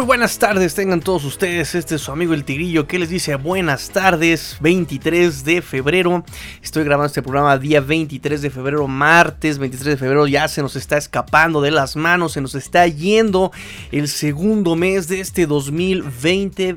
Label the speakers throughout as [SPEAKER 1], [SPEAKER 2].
[SPEAKER 1] Muy buenas tardes, tengan todos ustedes. Este es su amigo el Tigrillo que les dice buenas tardes. 23 de febrero. Estoy grabando este programa día 23 de febrero, martes 23 de febrero. Ya se nos está escapando de las manos, se nos está yendo el segundo mes de este 2020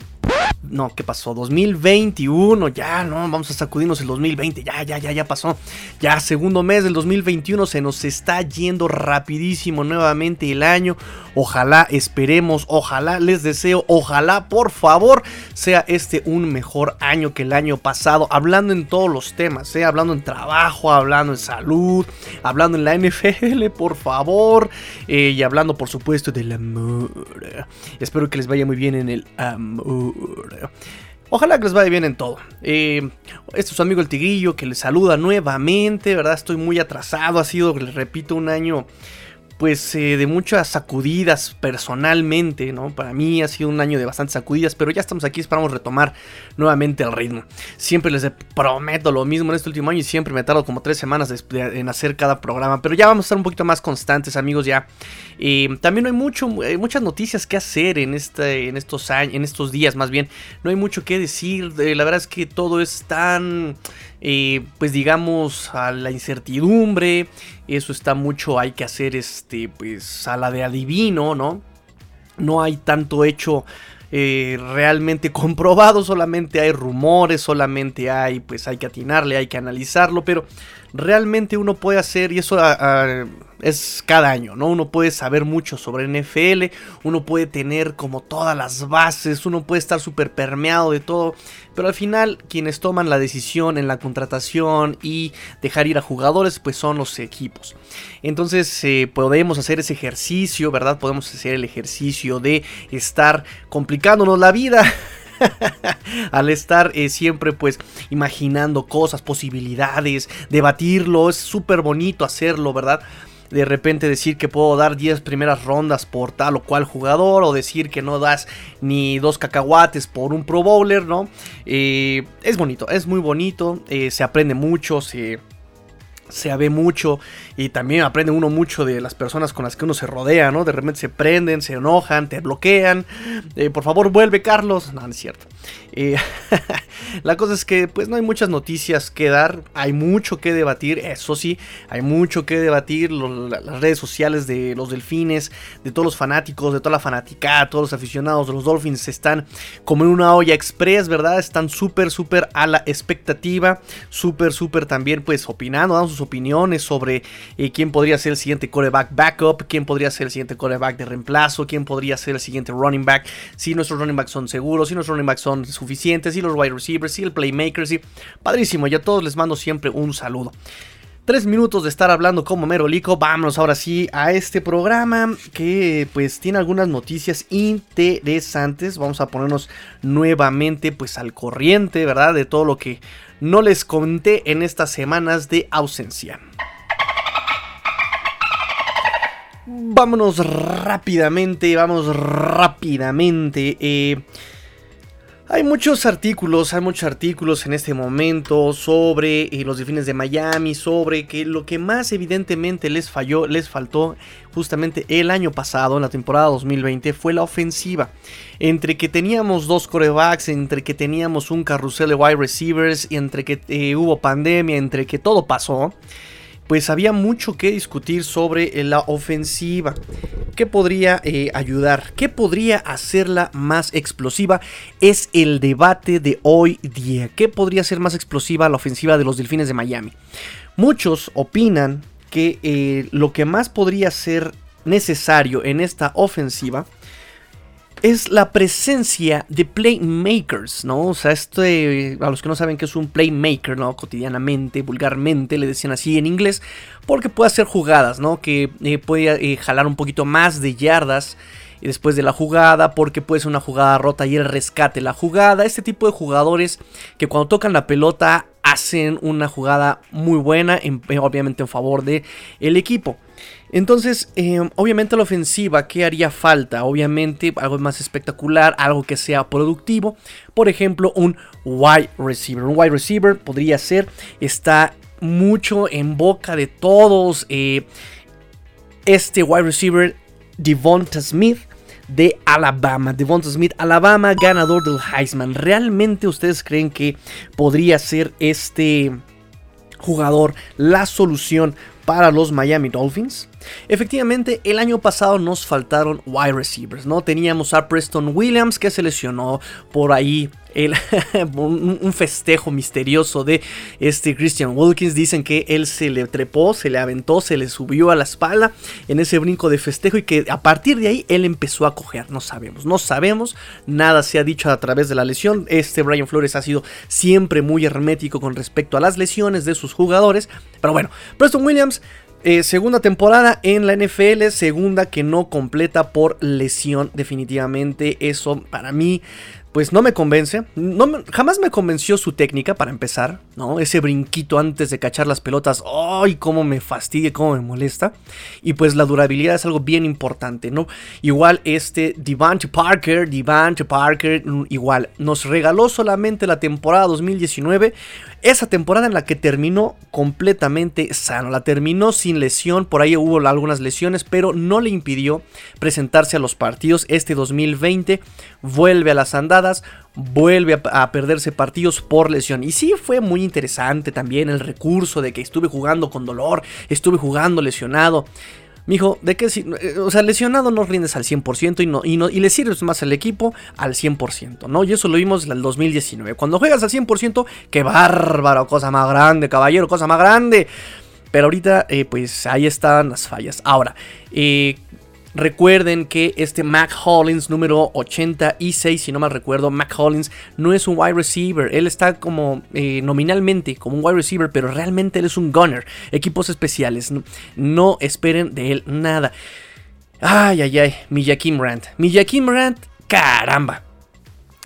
[SPEAKER 1] no, ¿qué pasó? 2021, ya, no, vamos a sacudirnos el 2020, ya, ya, ya, ya pasó. Ya, segundo mes del 2021 se nos está yendo rapidísimo nuevamente el año. Ojalá, esperemos, ojalá, les deseo, ojalá, por favor, sea este un mejor año que el año pasado. Hablando en todos los temas, ¿eh? hablando en trabajo, hablando en salud, hablando en la NFL, por favor. Eh, y hablando, por supuesto, del amor. Espero que les vaya muy bien en el amor. Ojalá que les vaya bien en todo. Eh, este es su amigo el Tigrillo que les saluda nuevamente, ¿verdad? Estoy muy atrasado, ha sido, les repito, un año pues eh, de muchas sacudidas personalmente, ¿no? Para mí ha sido un año de bastantes sacudidas, pero ya estamos aquí, esperamos retomar nuevamente el ritmo. Siempre les prometo lo mismo en este último año y siempre me tardo como tres semanas en hacer cada programa, pero ya vamos a estar un poquito más constantes, amigos, ya. Eh, también no hay mucho, muchas noticias que hacer en, este, en, estos años, en estos días, más bien. No hay mucho que decir, eh, la verdad es que todo es tan eh, pues digamos, a la incertidumbre. Eso está mucho, hay que hacer este, pues a la de adivino, ¿no? No hay tanto hecho eh, realmente comprobado, solamente hay rumores, solamente hay, pues hay que atinarle, hay que analizarlo, pero realmente uno puede hacer, y eso es cada año, ¿no? Uno puede saber mucho sobre NFL, uno puede tener como todas las bases, uno puede estar súper permeado de todo, pero al final quienes toman la decisión en la contratación y dejar ir a jugadores, pues son los equipos. Entonces eh, podemos hacer ese ejercicio, ¿verdad? Podemos hacer el ejercicio de estar complicándonos la vida. al estar eh, siempre pues imaginando cosas, posibilidades, debatirlo, es súper bonito hacerlo, ¿verdad? De repente decir que puedo dar 10 primeras rondas por tal o cual jugador, o decir que no das ni dos cacahuates por un Pro Bowler, ¿no? Eh, es bonito, es muy bonito, eh, se aprende mucho, se se ve mucho y también aprende uno mucho de las personas con las que uno se rodea, ¿no? De repente se prenden, se enojan, te bloquean. Eh, por favor, vuelve, Carlos. No, no es cierto. La cosa es que, pues, no hay muchas noticias que dar. Hay mucho que debatir, eso sí. Hay mucho que debatir. las redes sociales de los delfines, de todos los fanáticos, de toda la fanática, todos los aficionados de los Dolphins están como en una olla express, ¿verdad? Están súper, súper a la expectativa. Súper, súper también, pues, opinando, dando sus opiniones sobre eh, quién podría ser el siguiente coreback backup, quién podría ser el siguiente coreback de reemplazo, quién podría ser el siguiente running back, si nuestros running backs son seguros, si nuestros running backs son suficientes, si los wide receivers, si el playmaker, si... Padrísimo, y a todos les mando siempre un saludo. Tres minutos de estar hablando como merolico. Vámonos ahora sí a este programa que pues tiene algunas noticias interesantes. Vamos a ponernos nuevamente pues al corriente, ¿verdad? De todo lo que no les conté en estas semanas de ausencia. Vámonos rápidamente, vamos rápidamente. Eh, hay muchos artículos, hay muchos artículos en este momento sobre eh, los delfines de Miami, sobre que lo que más evidentemente les falló, les faltó justamente el año pasado, en la temporada 2020, fue la ofensiva. Entre que teníamos dos corebacks, entre que teníamos un carrusel de wide receivers, entre que eh, hubo pandemia, entre que todo pasó pues había mucho que discutir sobre eh, la ofensiva. ¿Qué podría eh, ayudar? ¿Qué podría hacerla más explosiva? Es el debate de hoy día. ¿Qué podría ser más explosiva la ofensiva de los Delfines de Miami? Muchos opinan que eh, lo que más podría ser necesario en esta ofensiva es la presencia de playmakers, ¿no? O sea, este, a los que no saben qué es un playmaker, ¿no? Cotidianamente, vulgarmente, le decían así en inglés, porque puede hacer jugadas, ¿no? Que eh, puede eh, jalar un poquito más de yardas después de la jugada, porque puede ser una jugada rota y el rescate la jugada. Este tipo de jugadores que cuando tocan la pelota hacen una jugada muy buena, obviamente en favor del el equipo. Entonces, em, obviamente la ofensiva, ¿qué haría falta? Obviamente algo más espectacular, algo que sea productivo. Por ejemplo, un wide receiver. Un wide receiver podría ser, está mucho en boca de todos. Eh, este wide receiver, Devonta Smith de Alabama. Devonta Smith, Alabama, ganador del Heisman. ¿Realmente ustedes creen que podría ser este jugador la solución para los Miami Dolphins? Efectivamente, el año pasado nos faltaron wide receivers, ¿no? Teníamos a Preston Williams que se lesionó por ahí un festejo misterioso de este Christian Wilkins. Dicen que él se le trepó, se le aventó, se le subió a la espalda en ese brinco de festejo y que a partir de ahí él empezó a coger. No sabemos, no sabemos. Nada se ha dicho a través de la lesión. Este Brian Flores ha sido siempre muy hermético con respecto a las lesiones de sus jugadores. Pero bueno, Preston Williams eh, segunda temporada en la NFL, segunda que no completa por lesión definitivamente. Eso para mí pues no me convence. No jamás me convenció su técnica para empezar, ¿no? Ese brinquito antes de cachar las pelotas. ¡Ay, cómo me fastidia, cómo me molesta! Y pues la durabilidad es algo bien importante, ¿no? Igual este Devante Parker, Devante Parker, mm, igual, nos regaló solamente la temporada 2019 esa temporada en la que terminó completamente sano, la terminó sin lesión, por ahí hubo algunas lesiones, pero no le impidió presentarse a los partidos. Este 2020 vuelve a las andadas, vuelve a, perderse partidos por lesión. Y sí fue muy interesante también el recurso de que estuve jugando con dolor, estuve jugando lesionado. Mijo, ¿de qué? Eh, o sea, lesionado no rindes al 100% y, no, y, no, y le sirves más al equipo al 100%, ¿no? Y eso lo vimos en el 2019. Cuando juegas al 100%, qué bárbaro, cosa más grande, caballero, cosa más grande. Pero ahorita, eh, pues ahí están las fallas. Ahora, eh, Recuerden que este Mac Hollins número 86, si no mal recuerdo, Mac Hollins no es un wide receiver. Él está como eh, nominalmente como un wide receiver, pero realmente él es un gunner. Equipos especiales. No, esperen de él nada. Ay, ay, ay. Mi Jaquim Rand. Mi Rand, caramba.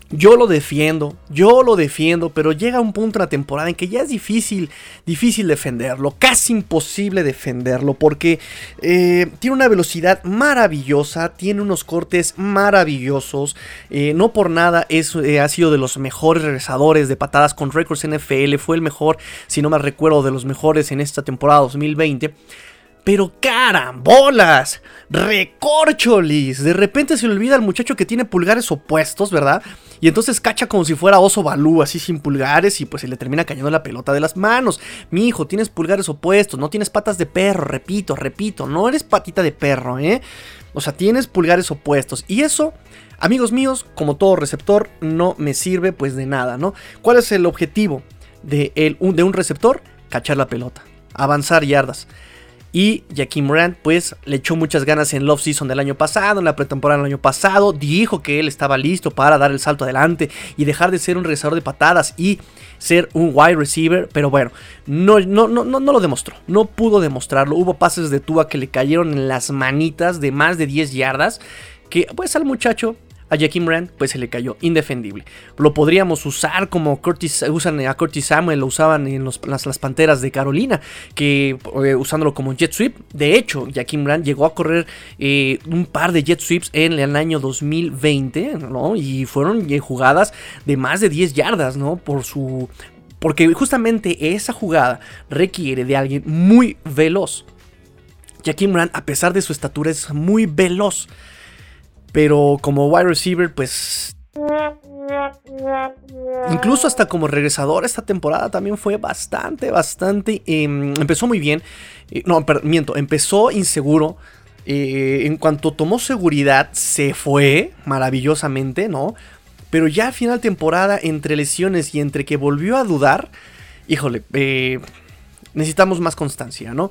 [SPEAKER 1] Yo lo defiendo, yo lo defiendo, pero llega un punto en la temporada en que ya es difícil, difícil defenderlo, casi imposible defenderlo, porque eh, tiene una velocidad maravillosa, tiene unos cortes maravillosos, eh, no por nada es, eh, ha sido de los mejores regresadores de patadas con récords NFL, fue el mejor, si no me recuerdo, de los mejores en esta temporada 2020. Pero carambolas, recorcholis. De repente se le olvida al muchacho que tiene pulgares opuestos, ¿verdad? Y entonces cacha como si fuera oso balú, así sin pulgares, y pues se le termina cayendo la pelota de las manos. Mi hijo, tienes pulgares opuestos, no tienes patas de perro, repito, repito, no eres patita de perro, ¿eh? O sea, tienes pulgares opuestos. Y eso, amigos míos, como todo receptor, no me sirve pues de nada, ¿no? ¿Cuál es el objetivo de, de un receptor? Cachar la pelota, avanzar yardas. Y Jackie Morant, pues, le echó muchas ganas en Love Season del año pasado, en la pretemporada del año pasado. Dijo que él estaba listo para dar el salto adelante y dejar de ser un regresador de patadas y ser un wide receiver. Pero bueno, no, no, no, no, no lo demostró. No pudo demostrarlo. Hubo pases de Tua que le cayeron en las manitas de más de 10 yardas. Que pues al muchacho a Jaquim Rand, pues se le cayó indefendible. Lo podríamos usar como Curtis, usan a Curtis Samuel, lo usaban en las, Panteras de Carolina, que eh, usándolo como jet sweep. De hecho, Jaquim Rand llegó a correr eh, un par de jet sweeps en el año 2020, ¿no? Y fueron eh, jugadas de más de 10 yardas, ¿no? Por su... Porque justamente esa jugada requiere de alguien muy veloz. Jaquim Rand, a pesar de su estatura, es muy veloz. Pero como wide receiver, pues... Incluso hasta como regresador esta temporada también fue bastante, bastante... Em, empezó muy bien. Eh, no, miento, empezó inseguro. Eh, en cuanto tomó seguridad, se fue maravillosamente, ¿no? Pero ya a final temporada, entre lesiones y entre que volvió a dudar, híjole, eh, necesitamos más constancia, ¿no?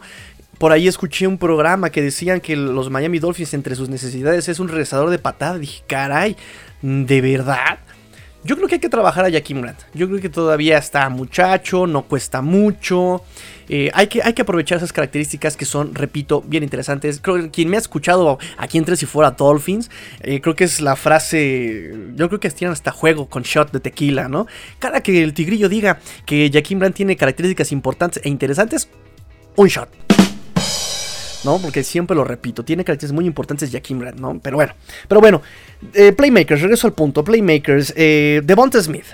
[SPEAKER 1] Por ahí escuché un programa que decían que los Miami Dolphins entre sus necesidades es un regresador de patada. Dije, caray, ¿de verdad? Yo creo que hay que trabajar a Jackie Grant. Yo creo que todavía está muchacho, no cuesta mucho. Eh, hay, que, hay que aprovechar esas características que son, repito, bien interesantes. Creo que quien me ha escuchado aquí entre si fuera Dolphins, eh, creo que es la frase. Yo creo que tienen hasta juego con shot de tequila, ¿no? Cada que el tigrillo diga que Jackie Grant tiene características importantes e interesantes, un shot. ¿No? Porque siempre lo repito, tiene características muy importantes Jaquim Brand, ¿no? Pero bueno, pero bueno, eh, Playmakers, regreso al punto, Playmakers, eh, Devonta Smith.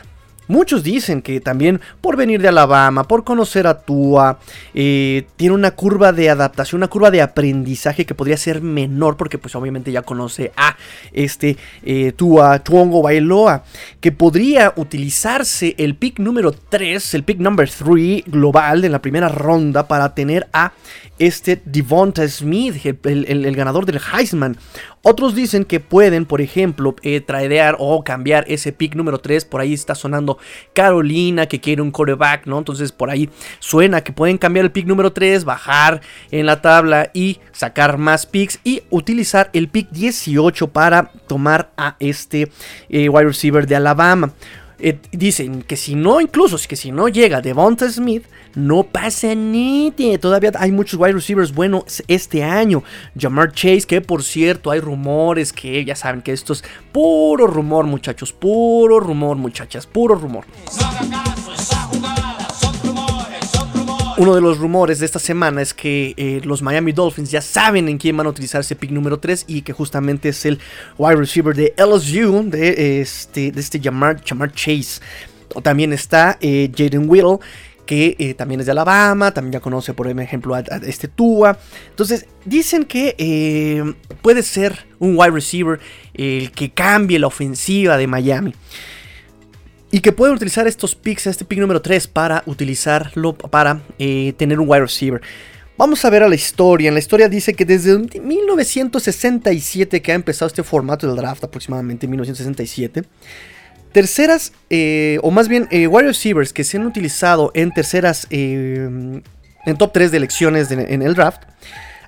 [SPEAKER 1] Muchos dicen que también por venir de Alabama, por conocer a Tua, eh, tiene una curva de adaptación, una curva de aprendizaje que podría ser menor porque pues obviamente ya conoce a este eh, Tua Tuongo Bailoa, que podría utilizarse el pick número 3, el pick number 3 global de la primera ronda para tener a este Devonta Smith, el, ganador del Heisman. Otros dicen que pueden, por ejemplo, eh, tradear o cambiar ese pick número 3. Por ahí está sonando Carolina que quiere un coreback, ¿no? Entonces por ahí suena que pueden cambiar el pick número 3, bajar en la tabla y sacar más picks y utilizar el pick 18 para tomar a este eh, wide receiver de Alabama. Eh, dicen que si no, incluso que si no llega Devonta Smith, no pasa ni Todavía hay muchos wide receivers buenos este año. Jamar Chase, que por cierto, hay rumores que ya saben que esto es puro rumor, muchachos. Puro rumor, muchachas. Puro rumor. Uno de los rumores de esta semana es que eh, los Miami Dolphins ya saben en quién van a utilizar ese pick número 3 y que justamente es el wide receiver de LSU, de este, de este Jamar, Chase. También está eh, Jaden Whittle, que eh, también es de Alabama, también ya conoce por ejemplo a, este Tua. Entonces dicen que puede ser un wide receiver el que cambie la ofensiva de Miami. Y que pueden utilizar estos picks, este pick número 3, para utilizarlo para eh, tener un wide receiver. Vamos a ver a la historia. En la historia dice que desde 1967 que ha empezado este formato del draft, aproximadamente 1967, terceras, eh, o más bien eh, wide receivers que se han utilizado en terceras, en top 3 de elecciones en el draft,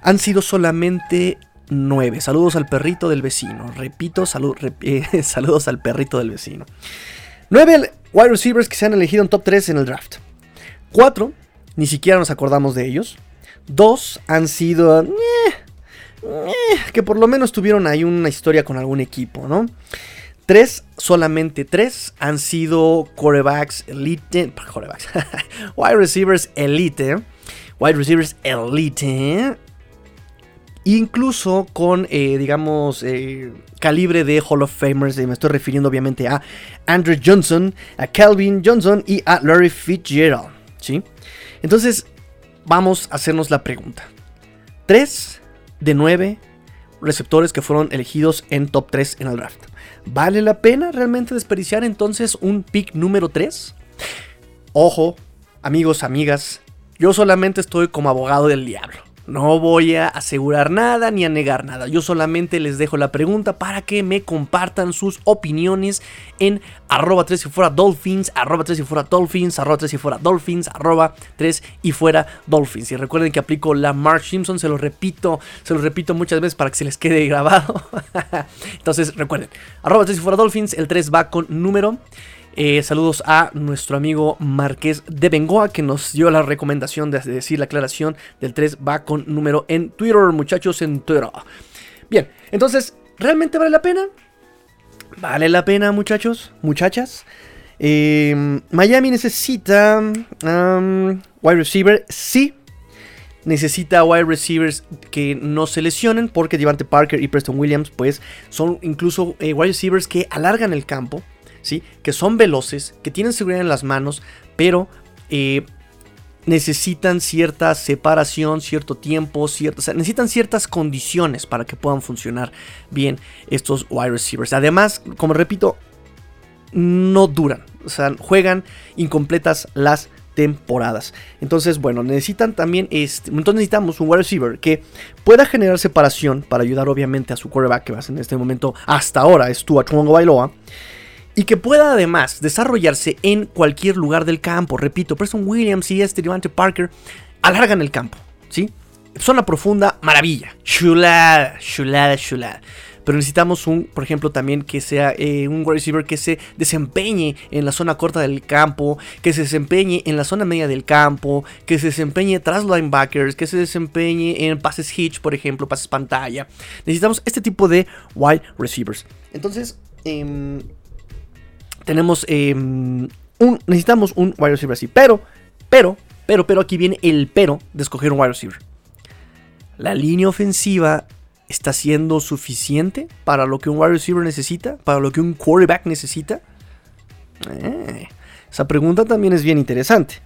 [SPEAKER 1] han sido solamente 9. Saludos al perrito del vecino. Repito, saludos al perrito del vecino. 9 wide receivers que se han elegido en top 3 en el draft. 4 ni siquiera nos acordamos de ellos. 2 han sido... Eh, eh, que por lo menos tuvieron ahí una historia con algún equipo, ¿no? 3, solamente 3 han sido quarterbacks elite. Quarterbacks. wide receivers elite. Wide receivers elite. Incluso con, eh, digamos, eh, calibre de Hall of Famers. me estoy refiriendo obviamente a Andrew Johnson, a Calvin Johnson y a Larry Fitzgerald. ¿sí? Entonces, vamos a hacernos la pregunta. 3 de 9 receptores que fueron elegidos en top 3 en el draft. ¿Vale la pena realmente desperdiciar entonces un pick número 3? Ojo, amigos, amigas, yo solamente estoy como abogado del diablo. No voy a asegurar nada ni a negar nada. Yo solamente les dejo la pregunta para que me compartan sus opiniones en arroba 3 y fuera dolphins, arroba 3 y fuera dolphins, arroba 3 y fuera dolphins, arroba 3 y fuera dolphins. Y recuerden que aplico la Mark Simpson, se lo repito, se lo repito muchas veces para que se les quede grabado. Entonces recuerden, arroba 3 y fuera dolphins, el 3 va con número. Eh, saludos a nuestro amigo Marqués de Bengoa que nos dio la recomendación de decir la aclaración del 3 va con número en Twitter, muchachos, en Twitter. Bien, entonces, ¿realmente vale la pena? ¿Vale la pena, muchachos? ¿Muchachas? Em, Miami necesita wide receiver, sí. Necesita wide receivers que no se lesionen porque Devante Parker y Preston Williams pues son incluso eh, wide receivers que alargan el campo que son veloces, que tienen seguridad en las manos, pero eh, necesitan cierta separación, cierto tiempo, necesitan ciertas condiciones para que puedan funcionar bien estos wide receivers. Además, como repito, no duran, o sea, juegan incompletas las temporadas. Entonces, bueno, necesitan también, este, entonces necesitamos un wide receiver que pueda generar separación para ayudar obviamente a su quarterback, que va en este momento, hasta ahora, es Tua Bailoa y que pueda además desarrollarse en cualquier lugar del campo. Repito, Preston Williams y este Devante Parker alargan el campo, ¿sí? Zona profunda, maravilla, chulada, chulada, chulada. Pero necesitamos un, por ejemplo, también que sea eh, un wide receiver que se desempeñe en la zona corta del campo, que se desempeñe en la zona media del campo, que se desempeñe tras linebackers, que se desempeñe en pases hitch, por ejemplo, pases pantalla. Necesitamos este tipo de wide receivers. Entonces, eh, tenemos em, un, necesitamos un wide receiver así. Pero, pero, pero, pero aquí viene el pero de escoger un wide receiver. La línea ofensiva está siendo suficiente para lo que un wide receiver necesita, para lo que un quarterback necesita. Eh, Esa pregunta también es bien interesante.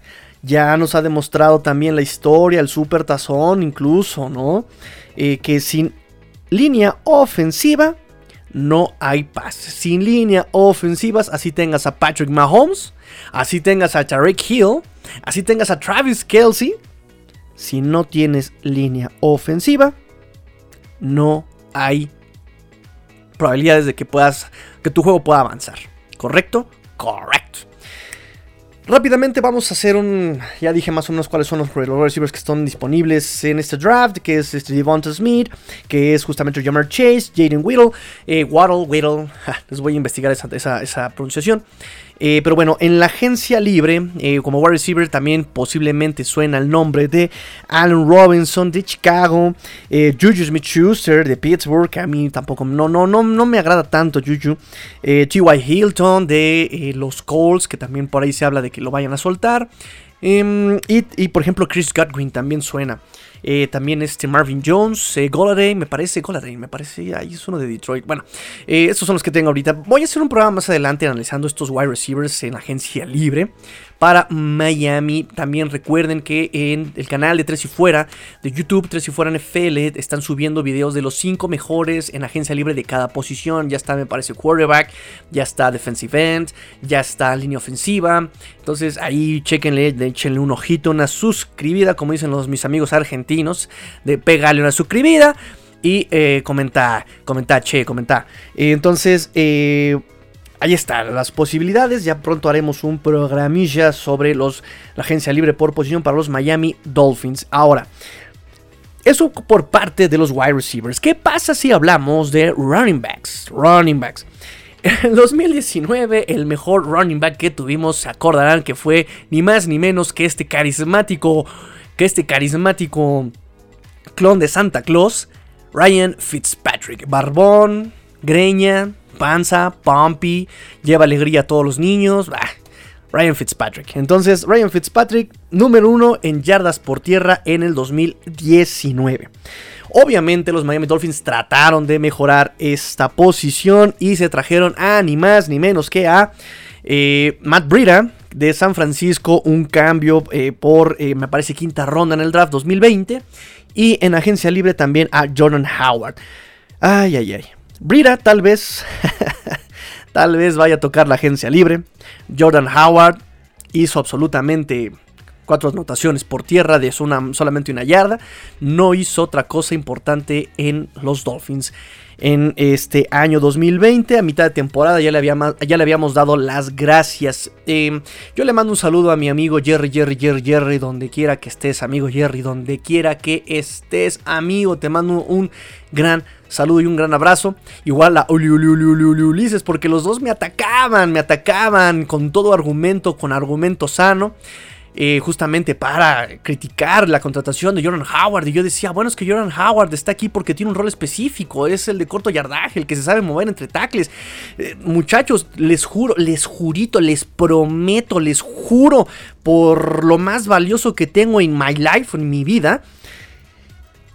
[SPEAKER 1] Ya nos ha demostrado también la historia, el super tazón incluso, ¿no? Eh, que sin línea ofensiva no hay paz. Sin línea ofensivas, así tengas a Patrick Mahomes, así tengas a Tarek Hill, así tengas a Travis Kelsey. Si no tienes línea ofensiva, no hay probabilidades de que puedas que tu juego pueda avanzar. ¿Correcto? Correcto. Rápidamente vamos a hacer un. Ya dije más o menos cuáles son los receivers que están disponibles en este draft, que es este Devonta Smith, que es justamente Jamar Chase, Jaden Whittle, eh, Waddle, Whittle. les voy a investigar esa, esa pronunciación. Eh, pero bueno, en la agencia libre, eh, como wide receiver, también posiblemente suena el nombre de Allen Robinson de Chicago, eh, Juju Smith Schuster de Pittsburgh, que a mí tampoco no, no, no, no me agrada tanto Juju. T.Y. Hilton de los Colts, que también por ahí se habla de que lo vayan a soltar. Em, y, y, por ejemplo, Chris Godwin también suena. Eh, también este Marvin Jones, eh, me parece, Goladay, me parece, ahí es uno de Detroit. Bueno, eh, estos son los que tengo ahorita. Voy a hacer un programa más adelante analizando estos wide receivers en agencia libre para Miami. También recuerden que en el canal de Tres y Fuera de YouTube, Tres y Fuera NFL, están subiendo videos de los 5 mejores en agencia libre de cada posición. Ya está, me parece, quarterback, ya está defensive end, ya está línea ofensiva. Entonces ahí chequenle, échenle un ojito, una suscribida, como dicen los mis amigos argentinos, de pegarle una suscribida. Y eh, comenta, comenta, che, comenta. entonces, eh, ahí están las posibilidades. Ya pronto haremos un programilla sobre los, la agencia libre por posición para los Miami Dolphins. Ahora, eso por parte de los wide receivers. ¿Qué pasa si hablamos de running backs? Running backs. En 2019, el mejor running back que tuvimos, se acordarán que fue ni más ni menos que este carismático, que este carismático clon de Santa Claus, Ryan Fitzpatrick. Barbón, greña, panza, pumpy, lleva alegría a todos los niños. Ryan Fitzpatrick. Entonces, Ryan Fitzpatrick, número uno en yardas por tierra en el 2019. Obviamente los Miami Dolphins trataron de mejorar esta posición y se trajeron a ni más ni menos que a eh, Matt Breida de San Francisco, un cambio eh, por, eh, me parece, quinta ronda en el draft 2020. Y en agencia libre también a Jordan Howard. Ay, ay, ay. Brida tal vez, tal vez vaya a tocar la agencia libre. Jordan Howard hizo absolutamente cuatro anotaciones por tierra de solamente una yarda. No hizo otra cosa importante en los Dolphins en este año 2020. A mitad de temporada ya le, ya le habíamos dado las gracias. Em, yo le mando un saludo a mi amigo Jerry, Jerry, Jerry, Jerry, donde quiera que estés, amigo Jerry, donde quiera que estés, amigo. Te mando un gran saludo y un gran abrazo. Igual a Uli, Uli, Uli, Ulises, porque los dos me atacaban, me atacaban con todo argumento, con argumento sano. Eh, justamente para criticar la contratación de Jordan Howard. Y yo decía, bueno, es que Jordan Howard está aquí porque tiene un rol específico, es el de corto yardaje, el que se sabe mover entre tackles. Eh, muchachos, les juro, les jurito, les prometo, les juro por lo más valioso que tengo en my life, en mi vida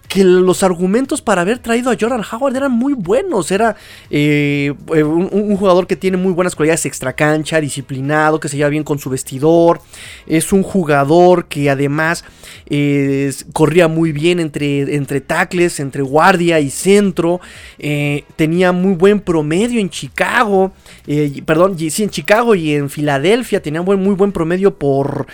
[SPEAKER 1] que los argumentos para haber traído a Jordan Howard eran muy buenos. Era eh, eh, un, jugador que tiene muy buenas cualidades extracancha, disciplinado, que se lleva bien con su vestidor. Es un jugador que además eh, corría muy bien entre, entre tackles, entre guardia y centro. tenía muy buen promedio en Chicago. perdón, sí, en Chicago y en Filadelfia tenía muy buen promedio por,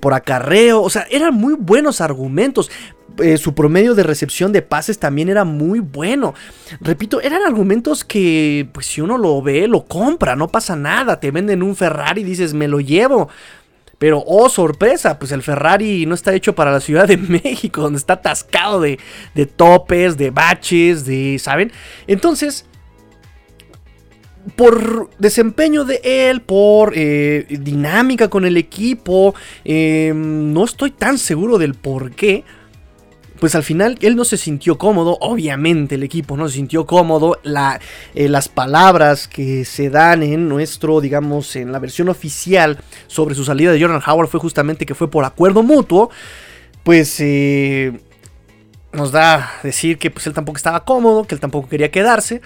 [SPEAKER 1] por acarreo. O sea, eran muy buenos argumentos. Eh, su promedio de recepción de pases también era muy bueno. Repito, eran argumentos que, pues si uno lo ve, lo compra, no pasa nada. Te venden un Ferrari y dices, me lo llevo. Pero, oh, sorpresa, pues el Ferrari no está hecho para la Ciudad de México, donde está atascado de, de topes, de baches, de, ¿saben? Entonces, por desempeño de él, por eh, dinámica con el equipo, eh, no estoy tan seguro del por qué pues al final él no se sintió cómodo, obviamente el equipo no se sintió cómodo, eh, las palabras que se dan en nuestro, digamos, en la versión oficial sobre su salida de Jordan Howard fue justamente que fue por acuerdo mutuo, pues eh, nos da decir que pues él tampoco estaba cómodo, que él tampoco quería quedarse.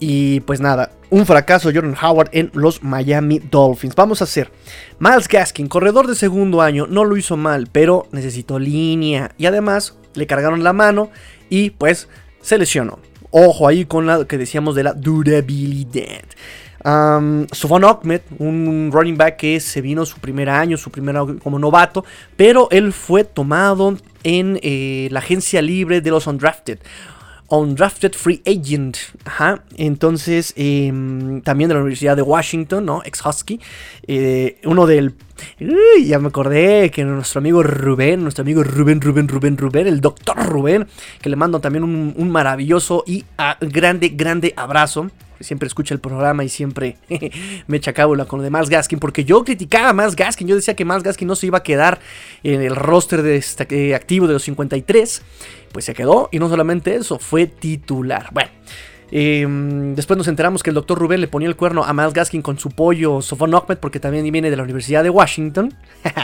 [SPEAKER 1] Y pues nada, un fracaso Jordan Howard en los Miami Dolphins. Vamos a hacer Miles Gaskin, corredor de segundo año, no lo hizo mal, pero necesitó línea. Y además le cargaron la mano y pues se lesionó. Ojo ahí con la que decíamos de la durabilidad. Um, Sofon Ahmed, un running back que se vino su primer año, su primer año como novato, pero él fue tomado en eh, la agencia libre de los undrafted. Undrafted Free Agent. Ajá. Entonces, em, también de la Universidad de Washington, ¿no? Ex Husky. Eh, uno del. ya me acordé que nuestro amigo Rubén, nuestro amigo Rubén, Rubén, Rubén, Rubén, el doctor Rubén, que le mando también un, maravilloso y ah, grande, grande abrazo siempre escucha el programa y siempre me echa cábula con lo de Miles Gaskin, porque yo criticaba a Miles Gaskin, yo decía que Miles Gaskin no se iba a quedar en el roster de eh, activo de los 53, pues se quedó y no solamente eso, fue titular. Bueno. Em, después nos enteramos que el doctor Rubén le ponía el cuerno a Miles Gaskin con su pollo Sofon Ahmed, porque también viene de la Universidad de Washington.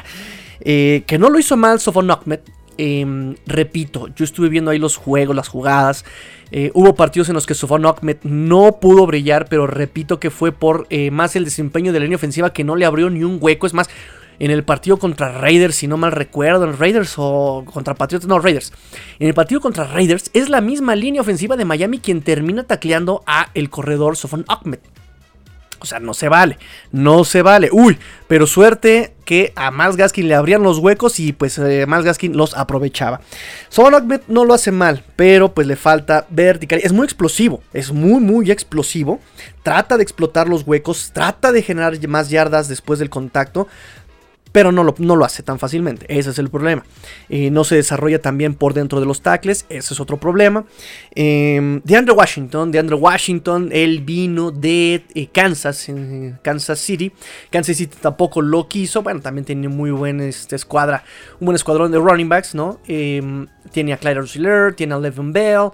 [SPEAKER 1] Eh, que no lo hizo mal Sofon Ahmed, Em, repito, yo estuve viendo ahí los juegos, las jugadas. Eh, hubo partidos en los que Sofon Ahmed no pudo brillar, pero repito que fue por eh, más el desempeño de la línea ofensiva que no le abrió ni un hueco. Es más, en el partido contra Raiders, si no mal recuerdo, Raiders o contra Patriots, no, Raiders. En el partido contra Raiders es la misma línea ofensiva de Miami quien termina tacleando a el corredor Sofon Ahmed. O sea, no se vale. No se vale. Uy, pero suerte que a Miles Gaskin le abrían los huecos y pues eh, Miles Gaskin los aprovechaba. Son Ahmed no lo hace mal, pero pues le falta vertical. Es muy explosivo, es muy, muy explosivo. Trata de explotar los huecos, trata de generar más yardas después del contacto pero no lo, no lo, hace tan fácilmente. Ese es el problema. No se desarrolla también por dentro de los tackles. Ese es otro problema. Eh, de Andrew Washington. De Andrew Washington. Él vino de eh, Kansas. Kansas City. Kansas City tampoco lo quiso. Bueno, también tiene muy buen este, escuadra. Un buen escuadrón de running backs, ¿no? tiene a Clyde Rossiller. Tiene a Levin Bell.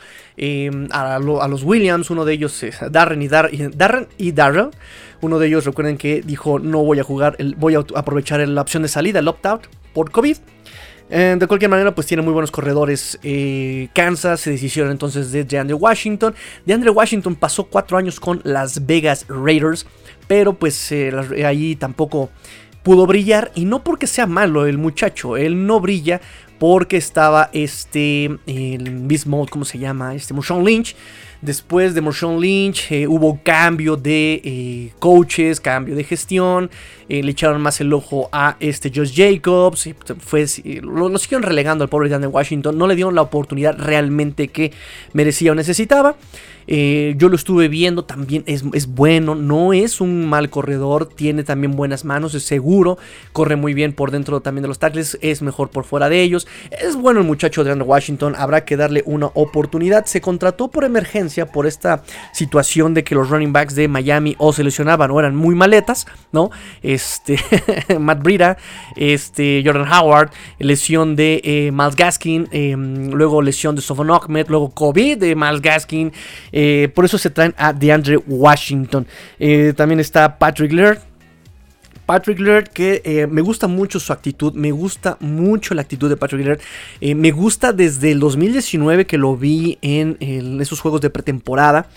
[SPEAKER 1] A, los Williams. Uno de ellos es Darren y, Darren y Darrell. Uno de ellos, recuerden que dijo, no voy a jugar, voy a aprovechar la opción de salida, el opt-out, por COVID. Eh, de cualquier manera, pues tiene muy buenos corredores. Eh, Kansas se deshicieron entonces de DeAndre Washington. DeAndre Washington pasó cuatro años con Las Vegas Raiders, pero pues eh, ahí tampoco pudo brillar. Y no porque sea malo el muchacho, él no brilla porque estaba este, el ¿cómo se llama? Este, Marshawn Lynch Después de Marshawn Lynch eh, hubo cambio de eh, coaches, cambio de gestión. Eh, le echaron más el ojo a este Josh Jacobs. Fue, lo, siguieron relegando al pobre Dan Washington. No le dieron la oportunidad realmente que merecía o necesitaba. Eh, yo lo estuve viendo, también es, bueno, no es un mal corredor, tiene también buenas manos, es seguro, corre muy bien por dentro también de los tackles, es mejor por fuera de ellos. Es bueno el muchacho de Andrew Washington, habrá que darle una oportunidad. Se contrató por emergencia por esta situación de que los running backs de Miami o se lesionaban o eran muy maletas, ¿no? Este, Matt Brida, este, Jordan Howard, lesión de eh, Miles Gaskin, em, luego lesión de Sofon Ahmed, luego COVID de Miles Gaskin. Eh, por eso se traen a DeAndre Washington. Eh, también está Patrick Laird. Patrick Laird, que eh, me gusta mucho su actitud, me gusta mucho la actitud de Patrick Laird. me gusta desde el 2019 que lo vi en, esos juegos de pretemporada.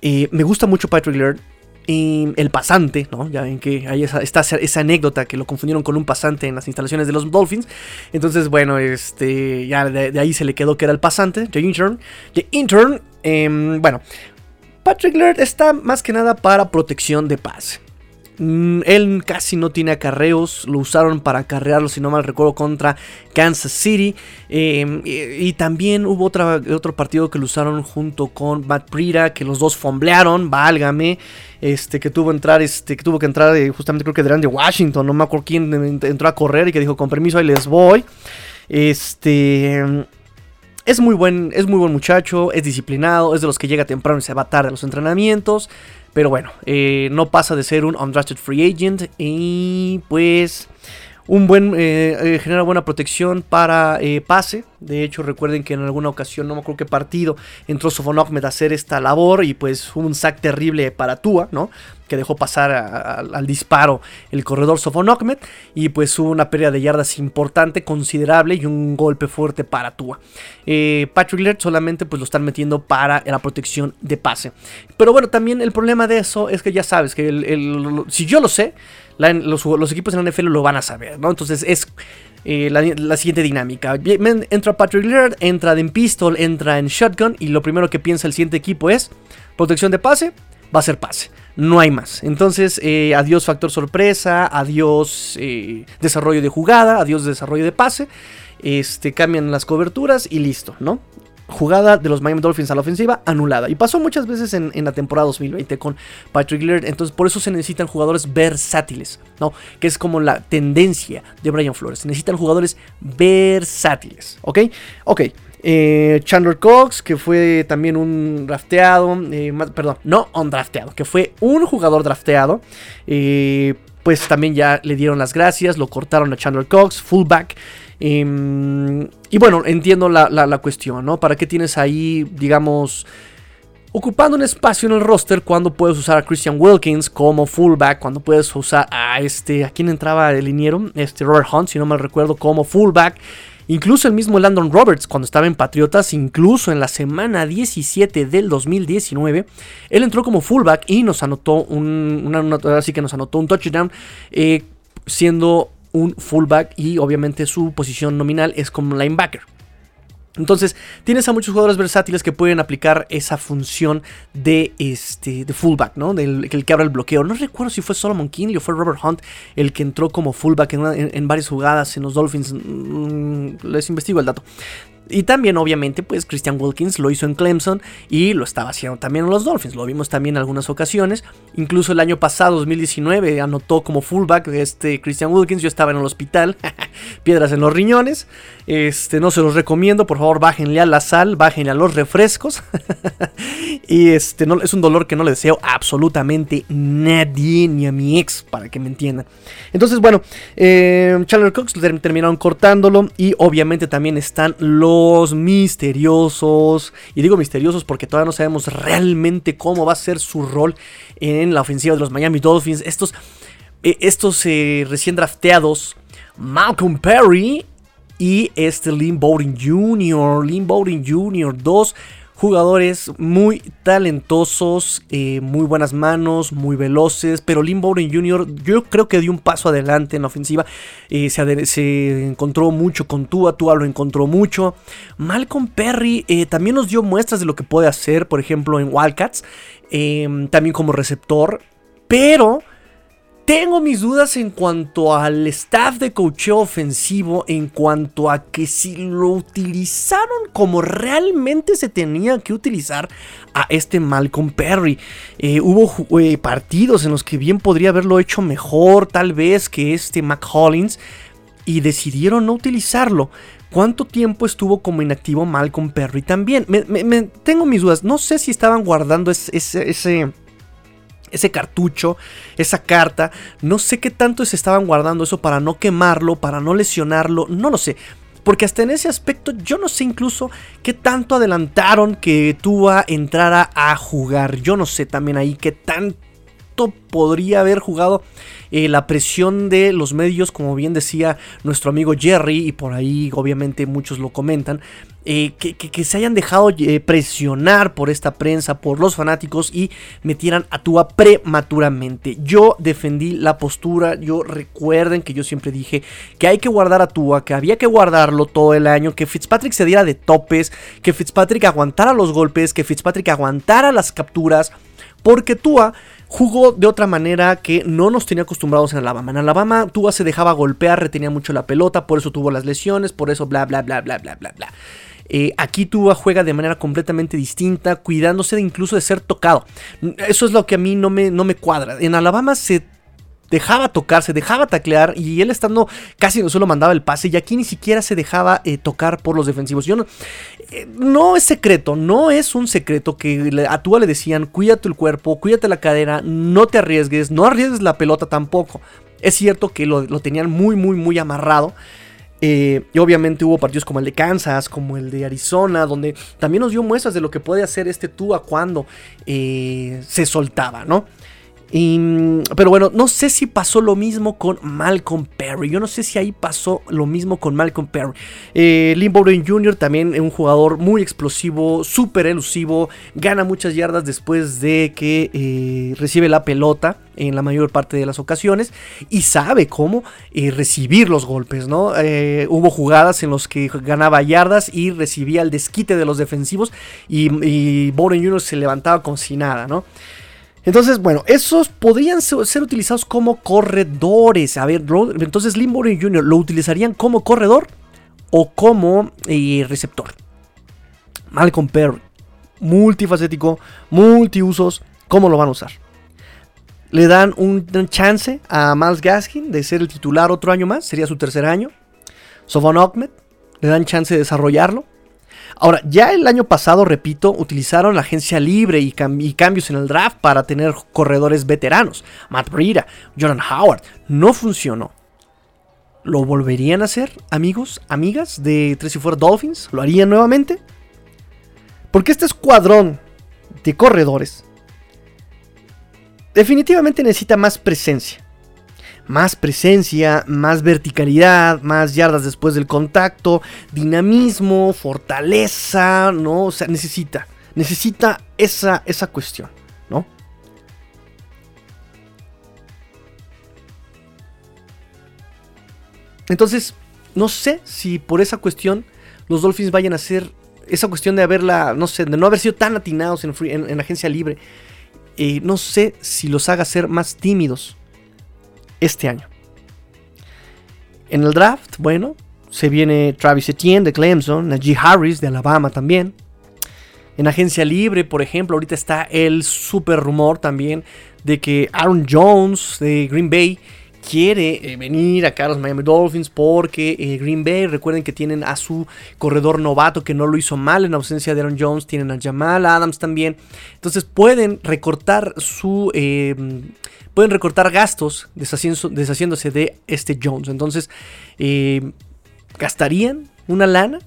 [SPEAKER 1] me gusta mucho Patrick Laird el pasante, ¿no? Ya ven que hay esa, esa anécdota que lo confundieron con un pasante en las instalaciones de los Dolphins. Entonces, bueno, este, ya de, ahí se le quedó que era el pasante, The Intern. The Intern, em, bueno, Patrick Laird está más que nada para protección de paz. Mm, él casi no tiene acarreos, lo usaron para acarrearlo, si no mal recuerdo, contra Kansas City. Em, y, también hubo otro partido que lo usaron junto con Matt Prida, que los dos fomblearon, válgame. Este, que tuvo, entrar, este, que tuvo que entrar eh, justamente creo que de Washington, no me acuerdo quién entró a correr y que dijo, con permiso, ahí les voy. Este... Es muy, buen, es muy buen muchacho, es disciplinado, es de los que llega temprano y se va tarde a los entrenamientos. Pero bueno, eh, no pasa de ser un undrafted free agent. Y pues un buen genera buena protección para pase. De hecho, recuerden que en alguna ocasión, no me acuerdo qué partido, entró Sofon Ahmed a hacer esta labor y pues un sack terrible para Tua, ¿no? Que dejó pasar al disparo el corredor Sofon Ahmed y pues hubo una pérdida de yardas importante, considerable y un golpe fuerte para Tua. Eh, Patrick Laird solamente pues lo están metiendo para la protección de pase. Pero bueno, también el problema de eso es que ya sabes que si yo lo sé, los, equipos en la NFL lo van a saber, ¿no? Entonces es... Eh, la, siguiente dinámica. Entra Patrick Laird, entra en pistol, entra en shotgun y lo primero que piensa el siguiente equipo es protección de pase, va a ser pase no hay más. Entonces, eh, adiós factor sorpresa, adiós eh, desarrollo de jugada, adiós desarrollo de pase. Este, cambian las coberturas y listo, ¿no? Jugada de los Miami Dolphins a la ofensiva anulada. Y pasó muchas veces en, la temporada 2020 con Patrick Laird. Entonces, por eso se necesitan jugadores versátiles, ¿no? Que es como la tendencia de Brian Flores. Se necesitan jugadores versátiles, ¿ok? Ok. Eh, Chandler Cox, que fue también un drafteado, eh, perdón, no un drafteado, que fue un jugador drafteado. Eh, pues también ya le dieron las gracias, lo cortaron a Chandler Cox, fullback. Em, y bueno, entiendo la, la, cuestión, ¿no? ¿Para qué tienes ahí, digamos, ocupando un espacio en el roster cuando puedes usar a Christian Wilkins como fullback, cuando puedes usar a este, ¿a quién entraba el liniero? Este Robert Hunt, si no mal recuerdo, como fullback. Incluso el mismo Landon Roberts, cuando estaba en Patriotas, incluso en la semana 17 del 2019, él entró como fullback y nos anotó un, así que nos anotó un touchdown, eh, siendo un fullback y obviamente su posición nominal es como linebacker. Entonces, tienes a muchos jugadores versátiles que pueden aplicar esa función de, este, de fullback, ¿no? Del el que abre el bloqueo. No recuerdo si fue Solomon Kinley o fue Robert Hunt el que entró como fullback en, varias jugadas en los Dolphins. Mm, les investigo el dato. Y también, obviamente, pues Christian Wilkins lo hizo en Clemson y lo estaba haciendo también en los Dolphins. Lo vimos también en algunas ocasiones. Incluso el año pasado, 2019, anotó como fullback este Christian Wilkins. Yo estaba en el hospital, piedras en los riñones. Este, no se los recomiendo, por favor, bájenle a la sal, bájenle a los refrescos. y este, no, es un dolor que no le deseo absolutamente nadie, ni a mi ex, para que me entiendan. Entonces, bueno, eh, Chandler Cox terminaron cortándolo y obviamente también están los misteriosos. Y digo misteriosos porque todavía no sabemos realmente cómo va a ser su rol en la ofensiva de los Miami Dolphins. Estos, eh, estos eh, recién drafteados, Malcolm Perry y este Lynn Bowden Jr. Lynn Bowden Jr. Dos jugadores muy talentosos, eh, muy buenas manos, muy veloces, pero Lynn Bowden Jr. yo creo que dio un paso adelante en la ofensiva, eh, se, encontró mucho con Tua, Tua lo encontró mucho. Malcolm Perry eh, también nos dio muestras de lo que puede hacer, por ejemplo, en Wildcats, también como receptor, pero... Tengo mis dudas en cuanto al staff de coacheo ofensivo, en cuanto a que si lo utilizaron como realmente se tenía que utilizar a este Malcolm Perry. Eh, hubo eh, partidos en los que bien podría haberlo hecho mejor, tal vez, que este Mac Hollins, y decidieron no utilizarlo. ¿Cuánto tiempo estuvo como inactivo Malcolm Perry también? Tengo mis dudas. No sé si estaban guardando ese cartucho, esa carta. No sé qué tanto se estaban guardando eso para no quemarlo, para no lesionarlo, no lo sé. Porque hasta en ese aspecto yo no sé incluso qué tanto adelantaron que Tua entrara a jugar. Yo no sé también ahí qué tanto podría haber jugado eh, la presión de los medios, como bien decía nuestro amigo Jerry, y por ahí obviamente muchos lo comentan, eh, que, se hayan dejado eh, presionar por esta prensa, por los fanáticos y metieran a Tua prematuramente. Yo defendí la postura, yo recuerden que yo siempre dije que hay que guardar a Tua, que había que guardarlo todo el año, que Fitzpatrick se diera de topes, que Fitzpatrick aguantara los golpes, que Fitzpatrick aguantara las capturas, porque Tua jugó de otra manera que no nos tenía acostumbrados en Alabama. En Alabama Tua se dejaba golpear, retenía mucho la pelota, por eso tuvo las lesiones, por eso bla bla bla bla bla bla bla. Eh, aquí Tua juega de manera completamente distinta, cuidándose de incluso de ser tocado. Eso es lo que a mí no me, no me cuadra. En Alabama se dejaba tocar, se dejaba taclear y él estando casi no solo mandaba el pase y aquí ni siquiera se dejaba eh, tocar por los defensivos. Yo no, eh, no es secreto, no es un secreto que a Tua le decían cuídate el cuerpo, cuídate la cadera, no te arriesgues, no arriesgues la pelota tampoco. Es cierto que lo, tenían muy, muy, muy amarrado. Eh, y obviamente hubo partidos como el de Kansas, como el de Arizona, donde también nos dio muestras de lo que puede hacer este Tua cuando eh, se soltaba, ¿no? Pero bueno, no sé si pasó lo mismo con Malcolm Perry. Yo no sé si ahí pasó lo mismo con Malcolm Perry. Eh, Lynn Bowden Jr. también es un jugador muy explosivo, súper elusivo. Gana muchas yardas después de que eh, recibe la pelota en la mayor parte de las ocasiones y sabe cómo eh, recibir los golpes, ¿no? Eh, hubo jugadas en las que ganaba yardas y recibía el desquite de los defensivos y, y Bowden Jr. se levantaba como si nada, ¿no? Entonces, bueno, esos podrían ser utilizados como corredores. A ver, entonces Limborn Jr. lo utilizarían como corredor o como eh, receptor. Malcolm Perry, multifacético, multiusos, ¿cómo lo van a usar? Le dan un, chance a Miles Gaskin de ser el titular otro año más, sería su tercer año. Sofon Ahmed, le dan chance de desarrollarlo. Ahora, ya el año pasado, repito, utilizaron la agencia libre y, cambios en el draft para tener corredores veteranos. Matt Breida, Jordan Howard. No funcionó. ¿Lo volverían a hacer, amigos, amigas de Tres y Dolphins? ¿Lo harían nuevamente? Porque este escuadrón de corredores definitivamente necesita más presencia más presencia, más verticalidad, más yardas después del contacto, dinamismo, fortaleza, ¿no? O sea, necesita, necesita esa, esa cuestión, ¿no? Entonces, no sé si por esa cuestión los Dolphins vayan a hacer esa cuestión de haberla, no sé, de no haber sido tan atinados en, en, agencia libre. Eh, no sé si los haga ser más tímidos este año. En el draft, bueno, se viene Travis Etienne de Clemson, Najee Harris de Alabama también. En agencia libre, por ejemplo, ahorita está el super rumor también de que Aaron Jones de Green Bay quiere eh, venir acá a los Miami Dolphins porque eh, Green Bay, recuerden que tienen a su corredor novato que no lo hizo mal en ausencia de Aaron Jones, tienen a Jamal Adams también. Entonces pueden recortar su... Eh, pueden recortar gastos deshaciéndose de este Jones. Entonces, ¿gastarían una lana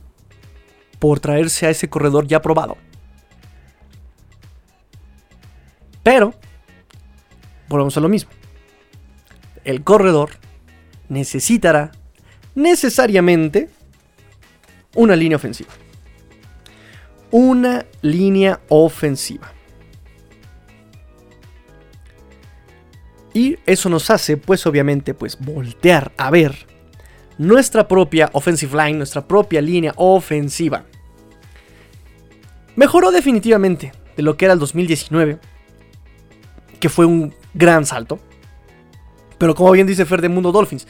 [SPEAKER 1] por traerse a ese corredor ya probado? Pero, volvemos a lo mismo el corredor necesitará necesariamente una línea ofensiva. Una línea ofensiva. Y eso nos hace, pues obviamente, pues voltear a ver nuestra propia offensive line, nuestra propia línea ofensiva. Mejoró definitivamente de lo que era el 2019, que fue un gran salto. Pero como bien dice Fer de Mundo Dolphins,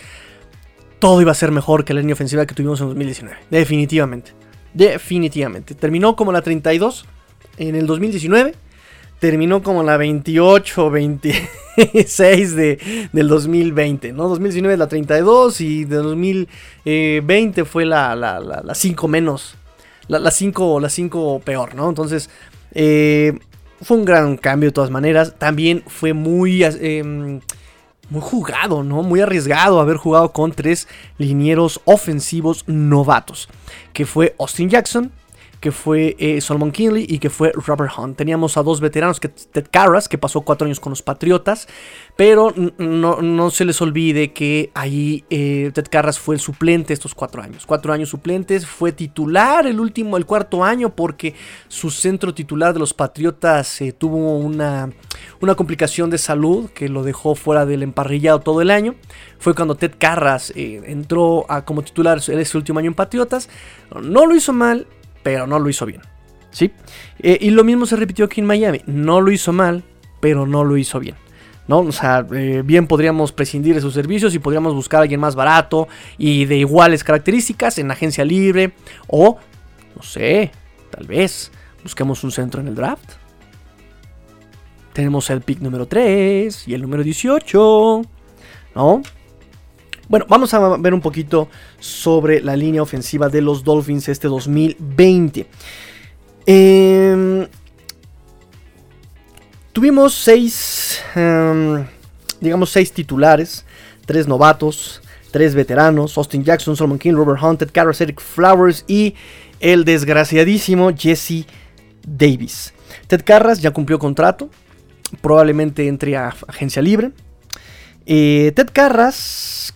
[SPEAKER 1] todo iba a ser mejor que la línea ofensiva que tuvimos en 2019. Definitivamente. Definitivamente. Terminó como la 32 en el 2019. Terminó como la 28 26 de, del 2020. ¿no? 2019 la 32 y de 2020 fue la, 5 menos. La, 5 la 5 peor, ¿no? Entonces, eh, fue un gran cambio de todas maneras. También fue muy... Em, muy jugado, ¿no? Muy arriesgado haber jugado con tres linieros ofensivos novatos, que fue Austin Jackson, que fue eh, Solomon Kinley y que fue Robert Hunt. Teníamos a dos veteranos, que Ted Carras, que pasó cuatro años con los Patriotas, pero no, se les olvide que ahí eh, Ted Carras fue el suplente estos cuatro años. Cuatro años suplentes, fue titular el último, el cuarto año, porque su centro titular de los Patriotas eh, tuvo una, una complicación de salud que lo dejó fuera del emparrillado todo el año. Fue cuando Ted Carras entró a, como titular ese último año en Patriotas. No lo hizo mal, pero no lo hizo bien. ¿Sí? Eh, y lo mismo se repitió aquí en Miami. No lo hizo mal, pero no lo hizo bien. ¿no? O sea, eh, bien podríamos prescindir de sus servicios y podríamos buscar a alguien más barato y de iguales características en agencia libre. O, no sé, tal vez busquemos un centro en el draft. Tenemos el pick número 3 y el número 18. ¿No? Bueno, vamos a ver un poquito sobre la línea ofensiva de los Dolphins este 2020. Em, tuvimos seis, em, digamos, seis titulares. tres novatos, tres veteranos, Austin Jackson, Solomon King, Robert Hunt, Ted Karras, Eric Flowers y el desgraciadísimo Jesse Davis. Ted Carras ya cumplió contrato, probablemente entre a agencia libre. Eh, Ted Carras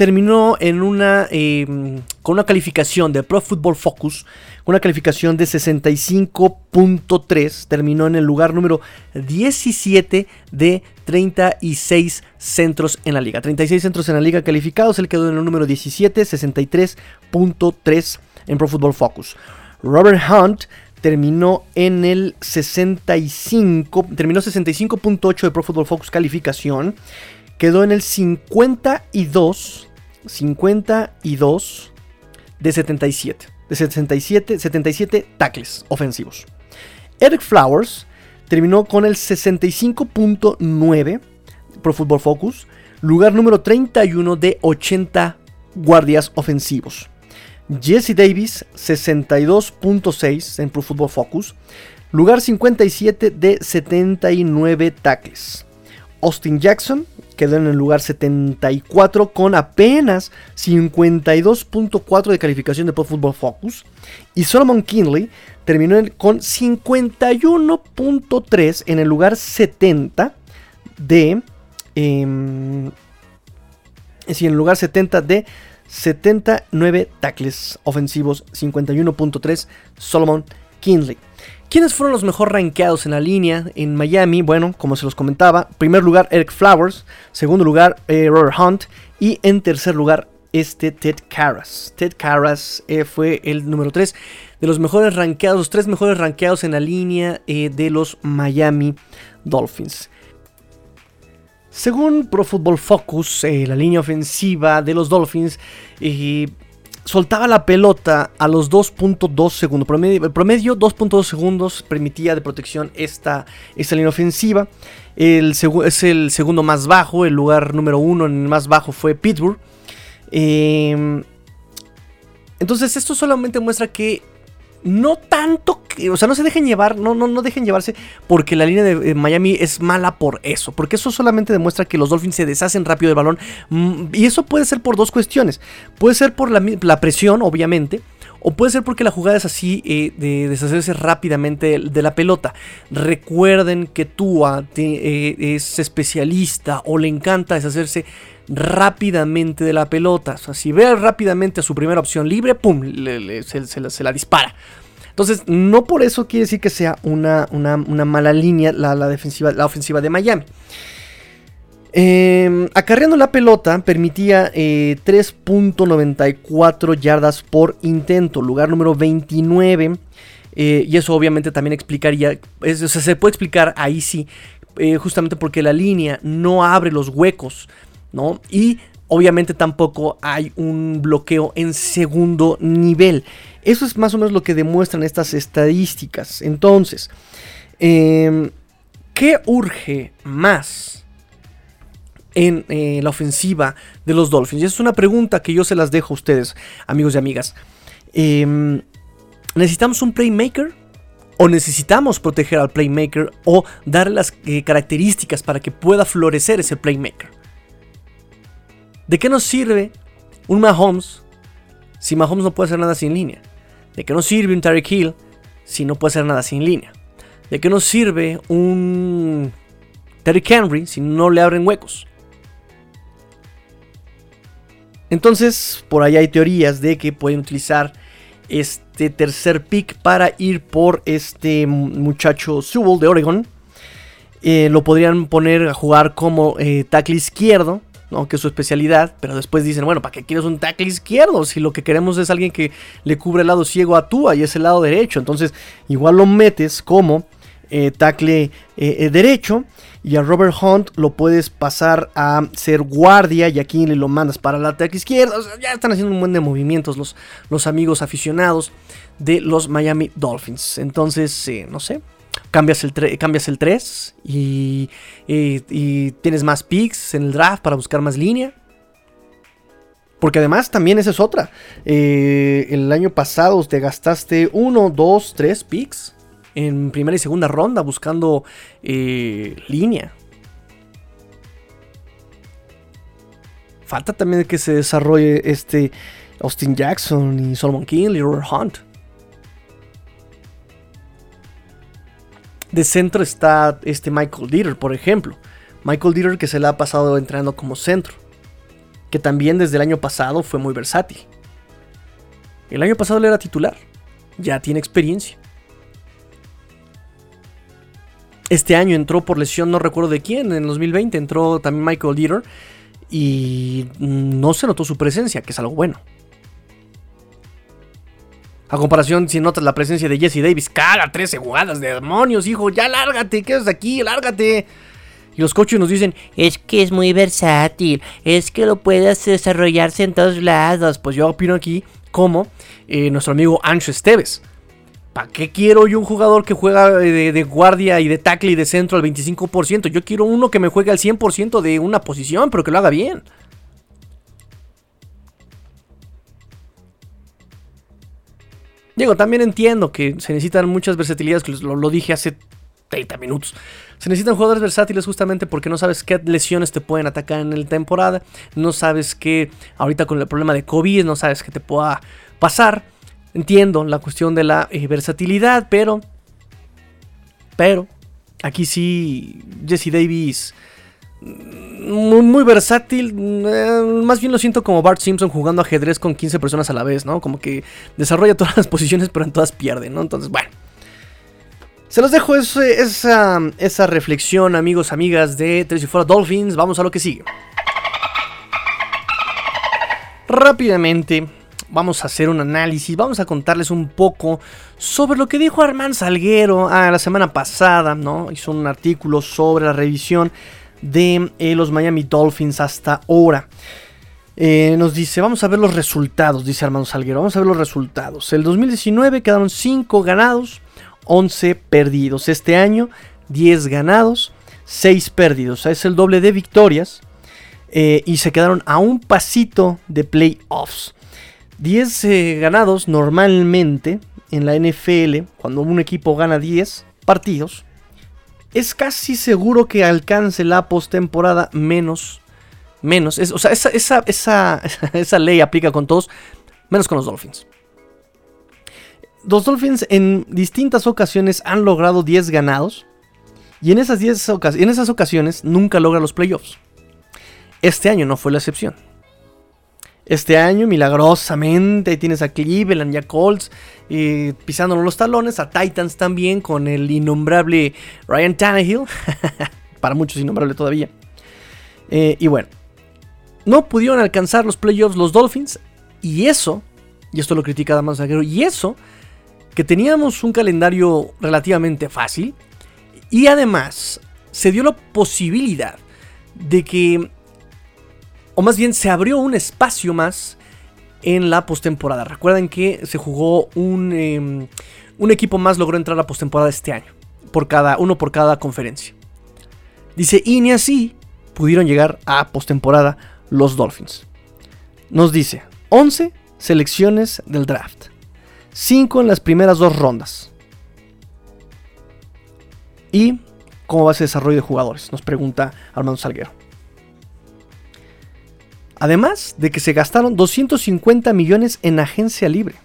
[SPEAKER 1] terminó en una, em, con una calificación de Pro Football Focus, con una calificación de 65.3, terminó en el lugar número 17 de 36 centros en la liga. 36 centros en la liga calificados, él quedó en el número 17, 63.3 en Pro Football Focus. Robert Hunt terminó en el 65, terminó 65.8 de Pro Football Focus calificación, quedó en el 52, 52 de 77, de 77, 77 tackles ofensivos. Eric Flowers terminó con el 65.9 Pro Football Focus, lugar número 31 de 80 guardias ofensivos. Jesse Davis, 62.6 en Pro Football Focus. Lugar 57 de 79 tackles. Austin Jackson quedó en el lugar 74 con apenas 52.4 de calificación de Pro Football Focus. Y Solomon Kinley terminó con 51.3 en el lugar 70 de... Eh, en el lugar 70 de 79 tackles ofensivos, 51.3 Solomon Kinley. ¿Quiénes fueron los mejor rankeados en la línea en Miami? Bueno, como se los comentaba, primer lugar Eric Flowers, segundo lugar eh, Robert Hunt y en tercer lugar este Ted Karras. Ted Karras eh, fue el número 3 de los mejores rankeados, los tres mejores rankeados en la línea eh, de los Miami Dolphins. Según Pro Football Focus, la línea ofensiva de los Dolphins soltaba la pelota a los 2.2 segundos. Promedio, el promedio 2.2 segundos permitía de protección esta, esta línea ofensiva. El es el segundo más bajo, el lugar número uno en el más bajo fue Pittsburgh. Eh, entonces esto solamente muestra que no tanto que, o sea, no se dejen llevar, no, no, no dejen llevarse porque la línea de Miami es mala por eso, porque eso solamente demuestra que los Dolphins se deshacen rápido del balón mm, y eso puede ser por dos cuestiones, puede ser por la, presión, obviamente, o puede ser porque la jugada es así eh, de deshacerse rápidamente de la pelota. Recuerden que Tua eh, es especialista o le encanta deshacerse rápidamente de la pelota. O sea, si ve rápidamente a su primera opción libre, ¡pum! se, la, dispara. Entonces, no por eso quiere decir que sea una, mala línea la, defensiva, la ofensiva de Miami. Em, acarreando la pelota permitía 3.94 eh, yardas por intento, lugar número 29. Eh, y eso obviamente también explicaría, se puede explicar ahí sí, eh, justamente porque la línea no abre los huecos ¿no? Y obviamente tampoco hay un bloqueo en segundo nivel. Eso es más o menos lo que demuestran estas estadísticas. Entonces, em, ¿qué urge más en eh, la ofensiva de los Dolphins? Y es una pregunta que yo se las dejo a ustedes, amigos y amigas. Em, ¿Necesitamos un playmaker? ¿O necesitamos proteger al playmaker o darle las eh, características para que pueda florecer ese playmaker? ¿De qué nos sirve un Mahomes si Mahomes no puede hacer nada sin línea? ¿De qué nos sirve un Tarek Hill si no puede hacer nada sin línea? ¿De qué nos sirve un Terry Henry si no le abren huecos? Entonces, por ahí hay teorías de que pueden utilizar este tercer pick para ir por este muchacho Sewell de Oregon. Eh, lo podrían poner a jugar como eh, tackle izquierdo ¿no? que es su especialidad, pero después dicen, bueno, ¿para qué quieres un tackle izquierdo? Si lo que queremos es alguien que le cubre el lado ciego a Tua y es el lado derecho, entonces igual lo metes como eh, tackle eh, eh, derecho y a Robert Hunt lo puedes pasar a ser guardia y aquí le lo mandas para la tackle izquierda, ya están haciendo un buen de movimientos los, los amigos aficionados de los Miami Dolphins, entonces, no sé, cambias el, cambias el 3 y, tienes más picks en el draft para buscar más línea. Porque además también esa es otra. Eh, el año pasado te gastaste 1, 2, 3 picks en primera y segunda ronda buscando eh, línea. Falta también que se desarrolle este Austin Jackson y Solomon King, Leroy Hunt. De centro está este Michael Dieter, por ejemplo. Michael Dieter que se le ha pasado entrenando como centro. Que también desde el año pasado fue muy versátil. El año pasado él era titular. Ya tiene experiencia. Este año entró por lesión, no recuerdo de quién, en 2020 entró también Michael Dieter y no se notó su presencia, que es algo bueno. A comparación, si notas la presencia de Jesse Davis, cara, 13 jugadas de demonios, hijo, ya lárgate, quedas aquí, lárgate. Y los coaches nos dicen, es que es muy versátil, es que lo puedes desarrollarse en todos lados. Pues yo opino aquí como eh, nuestro amigo Ancho Esteves. ¿Para qué quiero yo un jugador que juega de, guardia y de tackle y de centro al 25%? Yo quiero uno que me juegue al 100% de una posición, pero que lo haga bien. Digo, también entiendo que se necesitan muchas versatilidades, lo, lo dije hace 30 minutos. Se necesitan jugadores versátiles justamente porque no sabes qué lesiones te pueden atacar en la temporada. No sabes qué, ahorita con el problema de COVID, no sabes qué te pueda pasar. Entiendo la cuestión de la eh, versatilidad, pero. Pero. Aquí sí, Jesse Davis. Mm, muy, versátil. Eh, más bien lo siento como Bart Simpson jugando ajedrez con 15 personas a la vez, ¿no? Como que desarrolla todas las posiciones, pero en todas pierde, ¿no? Entonces, bueno. Se los dejo esa, esa reflexión, amigos, amigas de Tres y Fuera Dolphins. Vamos a lo que sigue. Rápidamente, vamos a hacer un análisis, vamos a contarles un poco sobre lo que dijo Armand Salguero ah, la semana pasada, ¿no? Hizo un artículo sobre la revisión de eh, los Miami Dolphins hasta ahora. Eh, nos dice, vamos a ver los resultados, dice Armando Salguero, vamos a ver los resultados. El 2019 quedaron 5 ganados, 11 perdidos. Este año 10 ganados, 6 perdidos. es el doble de victorias. Eh, y se quedaron a un pasito de playoffs. 10 eh, ganados normalmente en la NFL, cuando un equipo gana 10 partidos, es casi seguro que alcance la postemporada menos. Menos. o sea, esa, esa, esa ley aplica con todos, menos con los Dolphins. Los Dolphins en distintas ocasiones han logrado 10 ganados. Y en esas, 10 en esas ocasiones nunca logra los playoffs. Este año no fue la excepción. Este año, milagrosamente, tienes a Cleveland y a Colts eh, los talones, a Titans también con el innombrable Ryan Tannehill. Para muchos innombrable todavía. Eh, y bueno, no pudieron alcanzar los playoffs los Dolphins. Y eso, y esto lo critica Adamás Zaguero, y eso que teníamos un calendario relativamente fácil y además se dio la posibilidad de que, o más bien se abrió un espacio más en la postemporada. Recuerden que se jugó un, em, un equipo más logró entrar a la postemporada este año, por cada, uno por cada conferencia. Dice, y ni así pudieron llegar a postemporada los Dolphins. Nos dice, 11 selecciones del draft. 5 en las primeras dos rondas. ¿Y cómo va ese desarrollo de jugadores? Nos pregunta Armando Salguero. Además de que se gastaron 250 millones en agencia libre.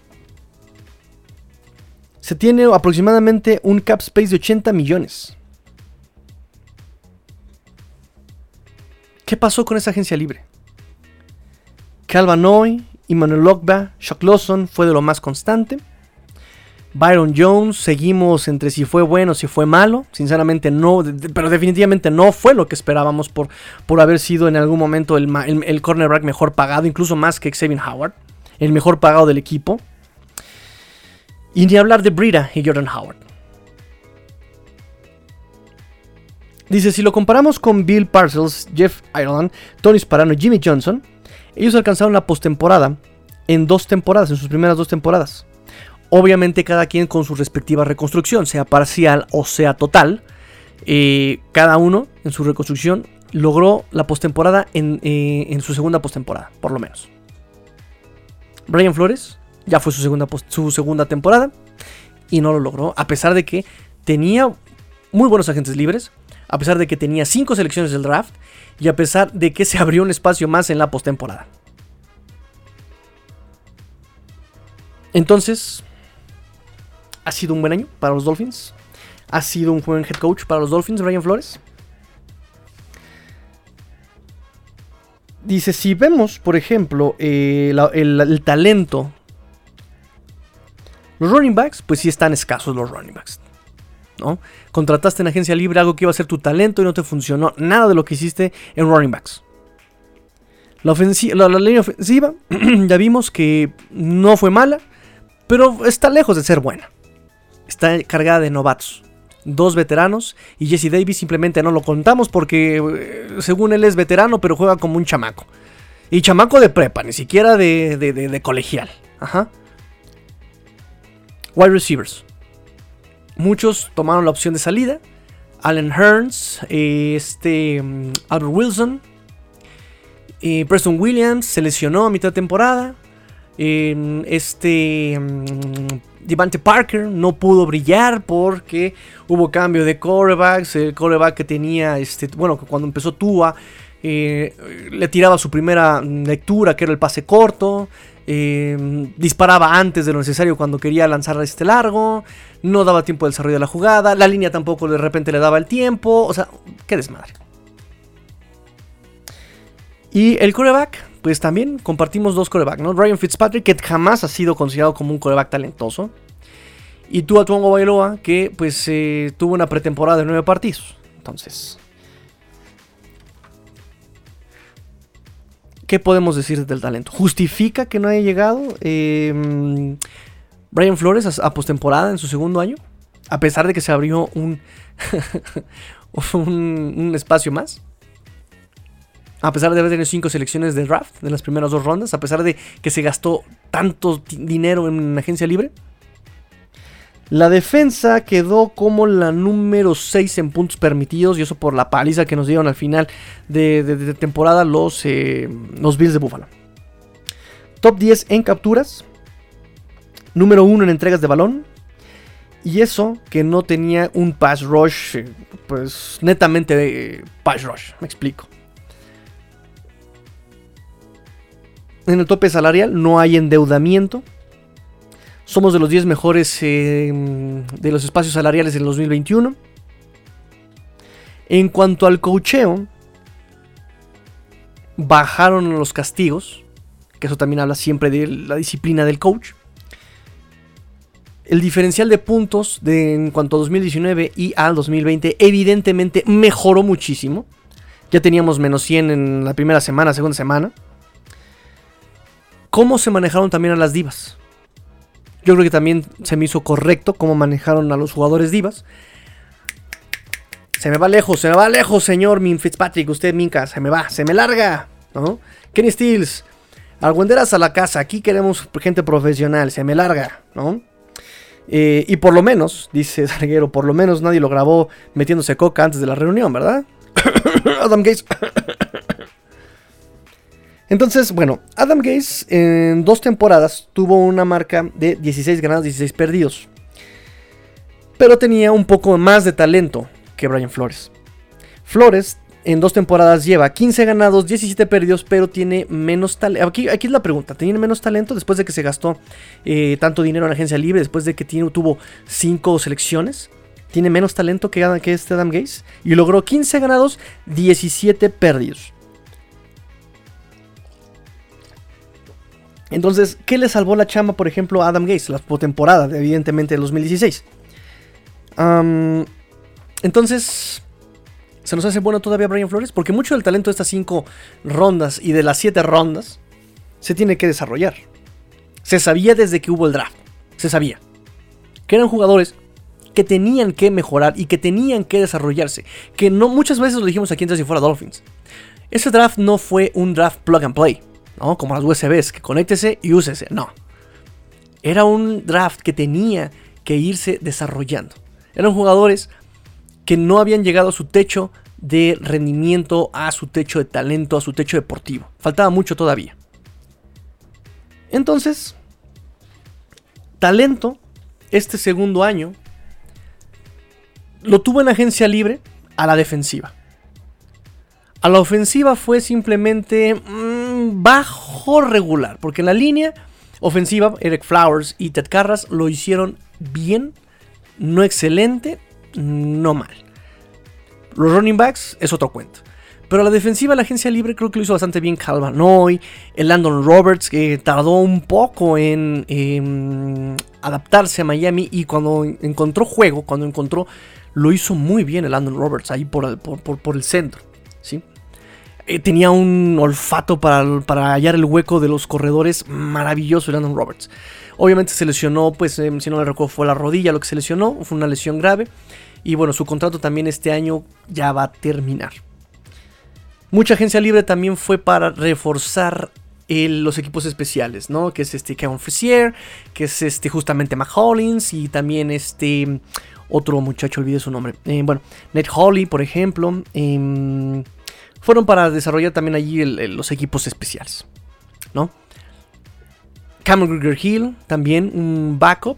[SPEAKER 1] Se tiene aproximadamente un cap space de 80 millones. ¿Qué pasó con esa agencia libre? Calvanoy Emmanuel Logba, Shock Lawson fue de lo más constante. Byron Jones, seguimos entre si fue bueno si fue malo. Sinceramente no, pero definitivamente no fue lo que esperábamos por, por haber sido en algún momento el, el, cornerback mejor pagado, incluso más que Xavier Howard, el mejor pagado del equipo. Y ni hablar de Brita y Jordan Howard. Dice, si lo comparamos con Bill Parcells, Jeff Ireland, Tony Sparano y Jimmy Johnson, ellos alcanzaron la postemporada en dos temporadas, en sus primeras dos temporadas. Obviamente cada quien con su respectiva reconstrucción, sea parcial o sea total. Eh, cada uno en su reconstrucción logró la postemporada en, eh, en, su segunda postemporada, por lo menos. Brian Flores ya fue su segunda, su segunda temporada y no lo logró, a pesar de que tenía muy buenos agentes libres, a pesar de que tenía 5 selecciones del draft y a pesar de que se abrió un espacio más en la postemporada. Entonces, ha sido un buen año para los Dolphins. Ha sido un buen head coach para los Dolphins, Brian Flores. Dice, si vemos, por ejemplo, eh, el, talento, los running backs, pues sí están escasos los running backs. ¿no? Contrataste en agencia libre algo que iba a ser tu talento y no te funcionó nada de lo que hiciste en running backs. La, línea ofensiva, ya vimos que no fue mala, pero está lejos de ser buena. Está cargada de novatos dos veteranos y Jesse Davis simplemente no lo contamos porque eh, según él es veterano pero juega como un chamaco. Y chamaco de prepa, ni siquiera de, de, colegial. Ajá. Wide receivers. Muchos tomaron la opción de salida. Allen Hearns, este, mm, Albert Wilson, Preston Williams se lesionó a mitad de temporada. este mm, Devante Parker no pudo brillar porque hubo cambio de corebacks. El coreback que tenía, este, bueno, cuando empezó Tua, eh, le tiraba su primera lectura, que era el pase corto. Eh, disparaba antes de lo necesario cuando quería lanzar este largo. No daba tiempo de desarrollo de la jugada. La línea tampoco de repente le daba el tiempo. O sea, qué desmadre. Y el coreback, pues también compartimos dos corebacks, ¿no? Ryan Fitzpatrick, que jamás ha sido considerado como un coreback talentoso. Y tú a Tuongo Bailoa, que pues eh, tuvo una pretemporada de nueve partidos. Entonces, ¿qué podemos decir del talento? ¿Justifica que no haya llegado em, Brian Flores a, postemporada en su segundo año? A pesar de que se abrió un, un espacio más a pesar de haber tenido cinco selecciones de draft en las primeras dos rondas, a pesar de que se gastó tanto dinero en agencia libre. La defensa quedó como la número 6 en puntos permitidos y eso por la paliza que nos dieron al final de, temporada los, eh, los Bills de Buffalo. Top 10 en capturas, número 1 en entregas de balón, y eso que no tenía un pass rush, eh, pues netamente eh, pass rush, me explico. En el tope salarial no hay endeudamiento. Somos de los 10 mejores em, de los espacios salariales en el 2021. En cuanto al cocheo, bajaron los castigos, que eso también habla siempre de la disciplina del coach. El diferencial de puntos en cuanto a 2019 y al 2020 evidentemente mejoró muchísimo. Ya teníamos menos 100 en la primera semana, segunda semana cómo se manejaron también a las divas. Yo creo que también se me hizo correcto cómo manejaron a los jugadores divas. Se me va lejos, se me va lejos, señor Min Fitzpatrick. Usted, Minka, se me va, se me larga. ¿no? Kenny Stills, alguenderas a la casa. Aquí queremos gente profesional, se me larga, ¿no? Eh, y por lo menos, dice Salguero, por lo menos nadie lo grabó metiéndose coca antes de la reunión, ¿verdad? Adam Gates. Entonces, bueno, Adam Gaze en dos temporadas tuvo una marca de 16 ganados, 16 perdidos. Pero tenía un poco más de talento que Brian Flores. Flores en dos temporadas lleva 15 ganados, 17 perdidos, pero tiene menos talento. Aquí, aquí, es la pregunta: ¿tiene menos talento después de que se gastó eh, tanto dinero en agencia libre, después de que tuvo 5 selecciones? ¿Tiene menos talento que, que este Adam Gaze? Y logró 15 ganados, 17 perdidos. Entonces, ¿qué le salvó la chamba, por ejemplo, a Adam Gates? La temporada, evidentemente, de 2016. entonces, ¿se nos hace bueno todavía Brian Flores? Porque mucho del talento de estas 5 rondas y de las 7 rondas se tiene que desarrollar. Se sabía desde que hubo el draft. Se sabía. Que eran jugadores que tenían que mejorar y que tenían que desarrollarse. Que no muchas veces lo dijimos aquí en Si Fuera Dolphins. Ese draft no fue un draft plug and play. ¿No? Como las USBs, que conéctese y úsese. No. Era un draft que tenía que irse desarrollando. Eran jugadores que no habían llegado a su techo de rendimiento, a su techo de talento, a su techo deportivo. Faltaba mucho todavía. Entonces, talento, este segundo año, lo tuvo en agencia libre, a la defensiva. A la ofensiva fue simplemente bajo regular, porque en la línea ofensiva Eric Flowers y Ted Carras lo hicieron bien, no excelente, no mal. Los running backs es otro cuento. Pero la defensiva, la agencia libre creo que lo hizo bastante bien Calvanoy, el Landon Roberts, que tardó un poco en adaptarse a Miami y cuando encontró juego, cuando encontró, lo hizo muy bien el Landon Roberts ahí por, por, el centro. ¿sí? Eh, tenía un olfato para, para, hallar el hueco de los corredores maravilloso Landon Roberts. Obviamente se lesionó, pues eh, si no me recuerdo fue la rodilla lo que se lesionó, fue una lesión grave. Y bueno, su contrato también este año ya va a terminar. Mucha agencia libre también fue para reforzar los equipos especiales, ¿no? Que es este Kevin Frisier, que es este justamente Mac Hollins y también este otro muchacho, olvidé su nombre. Eh, bueno, Ned Holly, por ejemplo. Em, fueron para desarrollar también allí los equipos especiales, ¿no? Cameron Hill, también un backup.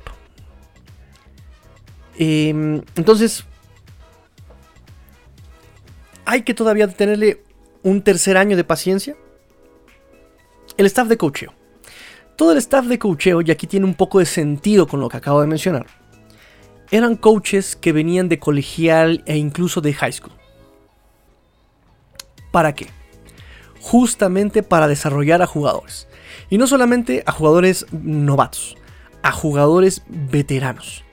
[SPEAKER 1] Em, entonces, hay que todavía tenerle un tercer año de paciencia. El staff de cocheo. Todo el staff de cocheo, y aquí tiene un poco de sentido con lo que acabo de mencionar, eran coaches que venían de colegial e incluso de high school. ¿Para qué? Justamente para desarrollar a jugadores. Y no solamente a jugadores novatos, a jugadores veteranos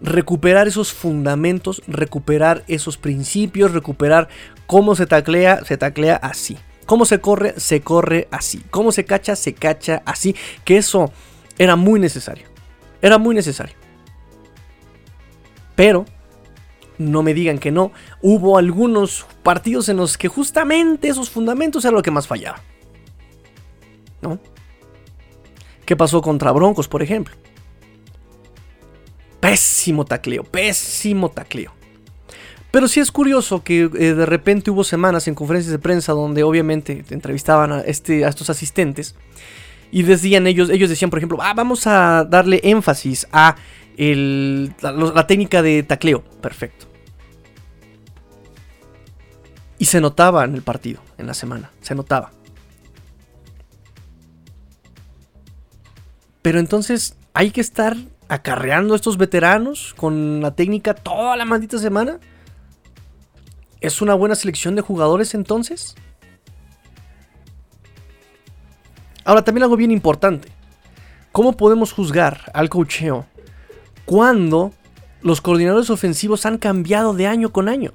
[SPEAKER 1] recuperar esos fundamentos, recuperar esos principios, recuperar cómo se taclea, se taclea así. Cómo se corre, se corre así. Cómo se cacha, se cacha así. Que eso era muy necesario. Era muy necesario. Pero, no me digan que no, hubo algunos partidos en los que justamente esos fundamentos eran lo que más fallaba. ¿No? ¿Qué pasó contra Broncos, por ejemplo? Pésimo tacleo, pésimo tacleo. Pero sí es curioso que eh, de repente hubo semanas en conferencias de prensa donde obviamente entrevistaban a, este, a estos asistentes y decían ellos, ellos decían por ejemplo, ah, vamos a darle énfasis a la, técnica de tacleo. Perfecto. Y se notaba en el partido, en la semana, se notaba. Pero entonces hay que estar acarreando a estos veteranos con la técnica toda la maldita semana? ¿Es una buena selección de jugadores entonces? Ahora también algo bien importante. ¿Cómo podemos juzgar al cocheo cuando los coordinadores ofensivos han cambiado de año con año?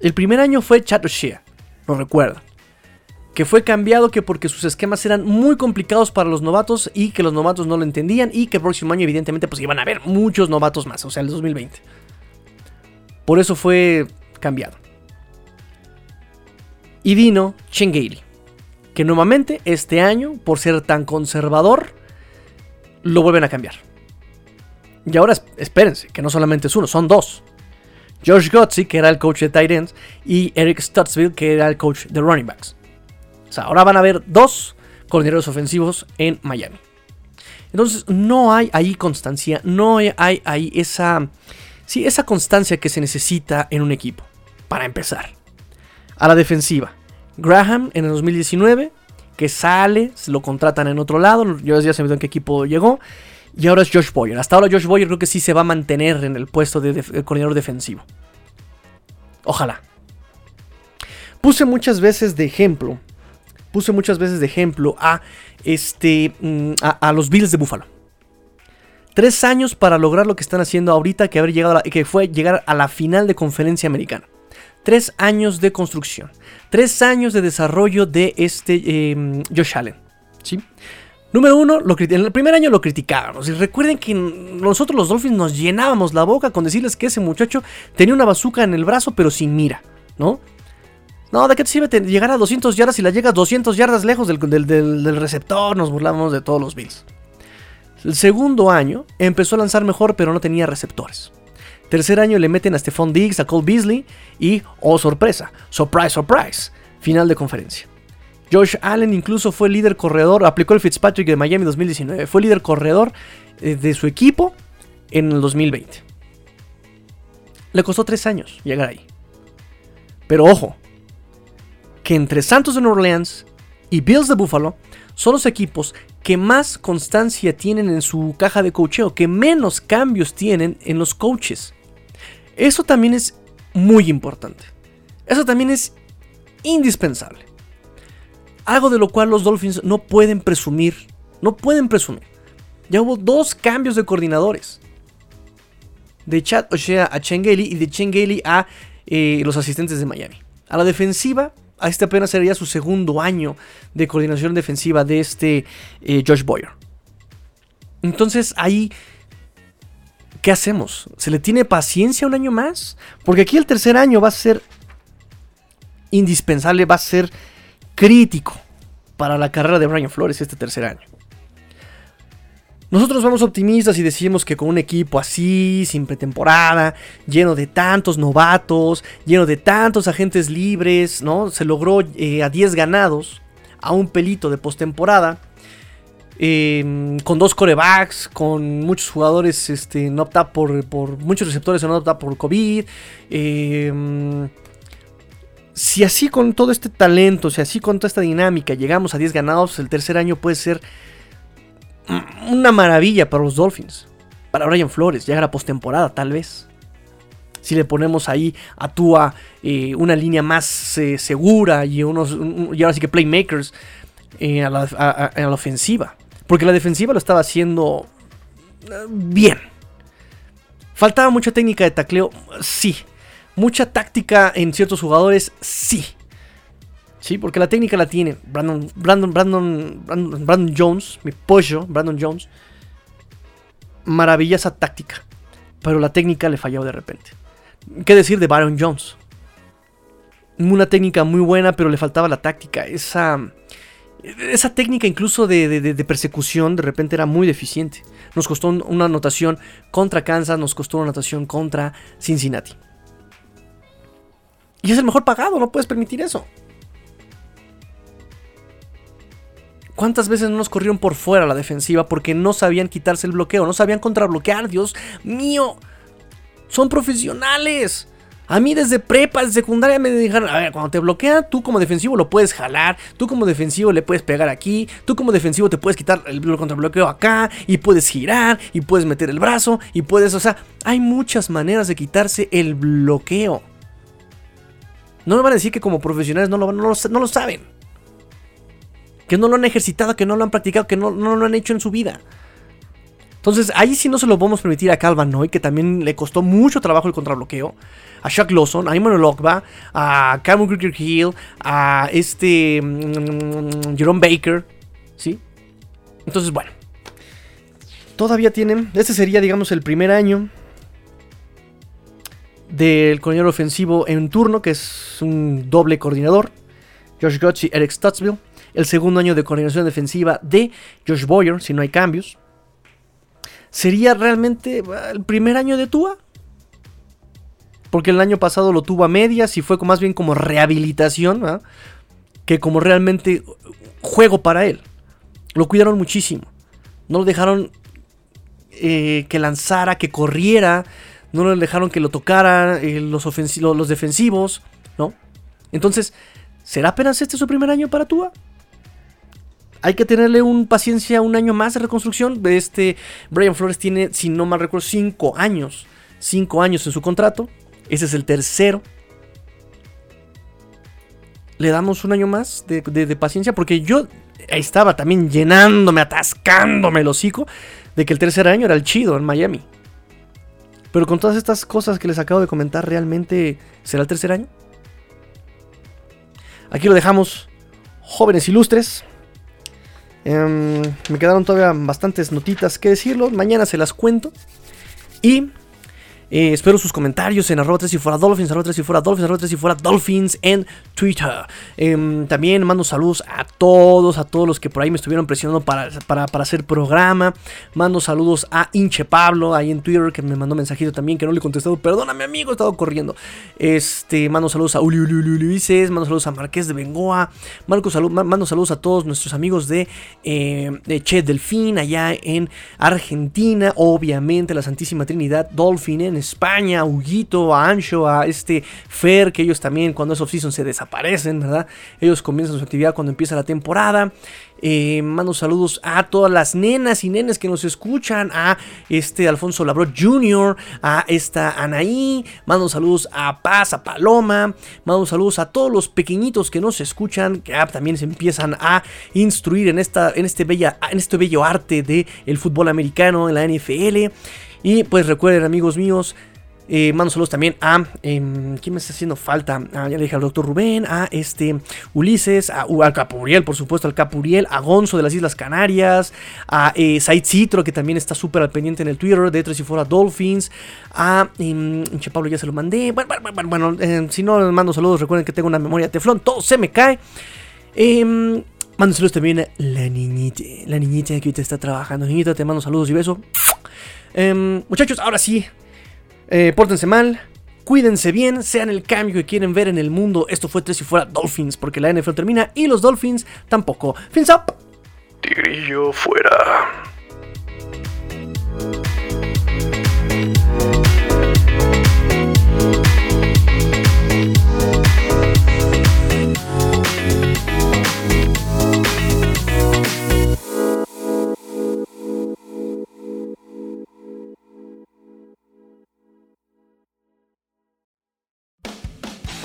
[SPEAKER 1] El primer año fue Chato Shea, lo recuerdan que fue cambiado que porque sus esquemas eran muy complicados para los novatos y que los novatos no lo entendían y que el próximo año evidentemente pues iban a haber muchos novatos más, o sea, el 2020. Por eso fue cambiado. Y vino Chengeli, que nuevamente este año, por ser tan conservador, lo vuelven a cambiar. Y ahora espérense, que no solamente es uno, son dos. Josh Gotzi, que era el coach de Titans, y Eric Stutzville, que era el coach de running backs. O sea, ahora van a haber dos coordinadores ofensivos en Miami. Entonces, no hay ahí constancia, no hay ahí esa, sí, esa constancia que se necesita en un equipo. Para empezar, a la defensiva. Graham en el 2019, que sale, se lo contratan en otro lado. Yo ya sabía en qué equipo llegó. Y ahora es Josh Boyer. Hasta ahora Josh Boyer creo que sí se va a mantener en el puesto de, coordinador defensivo. Ojalá. Puse muchas veces de ejemplo puse muchas veces de ejemplo a, este, mm, a, los Bills de Buffalo. Tres años para lograr lo que están haciendo ahorita, que, haber llegado que fue llegar a la final de conferencia americana. Tres años de construcción. Tres años de desarrollo de este em, Josh Allen. ¿sí? Número uno, en el primer año lo criticábamos. Y recuerden que nosotros los Dolphins nos llenábamos la boca con decirles que ese muchacho tenía una bazuca en el brazo, pero sin mira, ¿no? No, ¿de qué te sirve llegar a 200 yardas si la llegas 200 yardas lejos del, receptor? Nos burlamos de todos los Bills. El segundo año empezó a lanzar mejor, pero no tenía receptores. Tercer año le meten a Stephon Diggs, a Cole Beasley y, oh sorpresa, surprise, surprise, final de conferencia. Josh Allen incluso fue líder corredor, aplicó el Fitzpatrick de Miami 2019, fue líder corredor eh, de su equipo en el 2020. Le costó tres años llegar ahí. Pero ojo, que entre Santos de Nueva Orleans y Bills de Buffalo son los equipos que más constancia tienen en su caja de cocheo, que menos cambios tienen en los coaches. Eso también es muy importante. Eso también es indispensable. Algo de lo cual los Dolphins no pueden presumir. No pueden presumir. Ya hubo dos cambios de coordinadores. De Chad O'Shea a Chengeli y de Chengeli a eh, los asistentes de Miami. A la defensiva, a este apenas sería su segundo año de coordinación defensiva de este eh, Josh Boyer. Entonces ahí, ¿qué hacemos? ¿Se le tiene paciencia un año más? Porque aquí el tercer año va a ser indispensable, va a ser crítico para la carrera de Brian Flores este tercer año. Nosotros vamos optimistas y decimos que con un equipo así, sin pretemporada, lleno de tantos novatos, lleno de tantos agentes libres, ¿no? Se logró eh, a 10 ganados, a un pelito de postemporada. Em, con dos corebacks, con muchos jugadores este, no opta por, por muchos receptores no opta por COVID. Em, si así con todo este talento, si así con toda esta dinámica llegamos a 10 ganados, el tercer año puede ser una maravilla para los Dolphins. Para Brian Flores, llegar a postemporada, tal vez. Si le ponemos ahí a Tua eh, una línea más eh, segura y, unos, y ahora sí que playmakers eh, a, la, ofensiva. Porque la defensiva lo estaba haciendo bien. Faltaba mucha técnica de tacleo, sí. Mucha táctica en ciertos jugadores, sí. Sí, porque la técnica la tiene Brandon, Brandon, Brandon, Brandon, Jones, mi pollo, Brandon Jones. Maravillosa táctica. Pero la técnica le falló de repente. ¿Qué decir de Baron Jones? Una técnica muy buena, pero le faltaba la táctica. Esa, esa técnica incluso de, persecución de repente era muy deficiente. Nos costó una anotación contra Kansas, nos costó una anotación contra Cincinnati. Y es el mejor pagado, no puedes permitir eso. ¿Cuántas veces no nos corrieron por fuera la defensiva porque no sabían quitarse el bloqueo, no sabían contrabloquear? Dios mío, son profesionales. A mí desde prepa, desde secundaria me dijeron, a ver, cuando te bloquea, tú como defensivo lo puedes jalar, tú como defensivo le puedes pegar aquí, tú como defensivo te puedes quitar el contrabloqueo acá, y puedes girar, y puedes meter el brazo, y puedes, o sea, hay muchas maneras de quitarse el bloqueo. No me van a decir que como profesionales no lo, no lo saben que no lo han ejercitado, que no lo han practicado, que no, lo han hecho en su vida. Entonces, ahí sí no se lo podemos permitir a Calvin Noy, que también le costó mucho trabajo el contrabloqueo. A Shaq Lawson, a Immanuel Ogba, a Cameron Cricket Hill, a este. Mm, Jerome Baker. ¿Sí? Entonces, bueno. Todavía tienen. Este sería, digamos, el primer año del coordinador ofensivo en turno, que es un doble coordinador. Josh Gotch y Eric Stutzville el segundo año de coordinación defensiva de Josh Boyer, si no hay cambios. ¿Sería realmente ah, el primer año de Tua? Porque el año pasado lo tuvo a medias y fue más bien como rehabilitación, que como realmente juego para él. Lo cuidaron muchísimo. No lo dejaron eh, que lanzara, que corriera. No lo dejaron que lo tocara eh, los, los defensivos, ¿no? Entonces, ¿será apenas este su primer año para Tua? hay que tenerle un paciencia un año más de reconstrucción. Este Brian Flores tiene, si no mal recuerdo, 5 años. 5 años en su contrato. Ese es el tercero. Le damos un año más de, paciencia. Porque yo estaba también llenándome, atascándome el hocico. De que el tercer año era el chido en Miami. Pero con todas estas cosas que les acabo de comentar, ¿realmente será el tercer año? Aquí lo dejamos, jóvenes ilustres. Em, me quedaron todavía bastantes notitas que decirlo. Mañana se las cuento. Y eh, espero sus comentarios en arroba 3 si fuera Dolphins, arroba 3 si fuera Dolphins, arroba 3 si fuera Dolphins en Twitter. Em, también mando saludos a todos, a todos los que por ahí me estuvieron presionando para, para, hacer programa. Mando saludos a Inche Pablo ahí en Twitter que me mandó mensajito también que no le he contestado. Perdóname amigo, he estado corriendo. Este, mando saludos a Uli, Uli, Uli mando saludos a Marqués de Bengoa. Mando, mando saludos a todos nuestros amigos de, eh, de Che Delfín allá en Argentina. Obviamente la Santísima Trinidad Dolphin en España, a Huguito, a Ancho, a este Fer, que ellos también cuando es off-season se desaparecen, ¿verdad? Ellos comienzan su actividad cuando empieza la temporada. Eh, mando saludos a todas las nenas y nenes que nos escuchan, a este Alfonso Labrot Jr., a esta Anaí, mando saludos a Paz, a Paloma, mando saludos a todos los pequeñitos que nos escuchan, que también se empiezan a instruir en, esta, en, este, bella, en este bello arte del el fútbol americano, en la NFL. Y pues recuerden amigos míos, eh, mando saludos también a. Em, ¿Quién me está haciendo falta? Ah, ya le dije al doctor Rubén, a este Ulises, a, al Capuriel, por supuesto, al Capuriel, a Gonzo de las Islas Canarias, a eh, Said Citro, que también está súper al pendiente en el Twitter de Tres y Fuera Dolphins, a. Eh, che Pablo ya se lo mandé. Bueno, bueno, bueno em, si no mando saludos, recuerden que tengo una memoria teflón, todo se me cae. Em, mando saludos también a la niñita, la niñita que ahorita está trabajando. Niñita, te mando saludos y besos. Muchachos, ahora sí, eh, pórtense mal, cuídense bien, sean el cambio que quieren ver en el mundo. Esto fue tres y fuera Dolphins, porque la NFL termina y los Dolphins tampoco. Fins up.
[SPEAKER 2] Tigrillo fuera.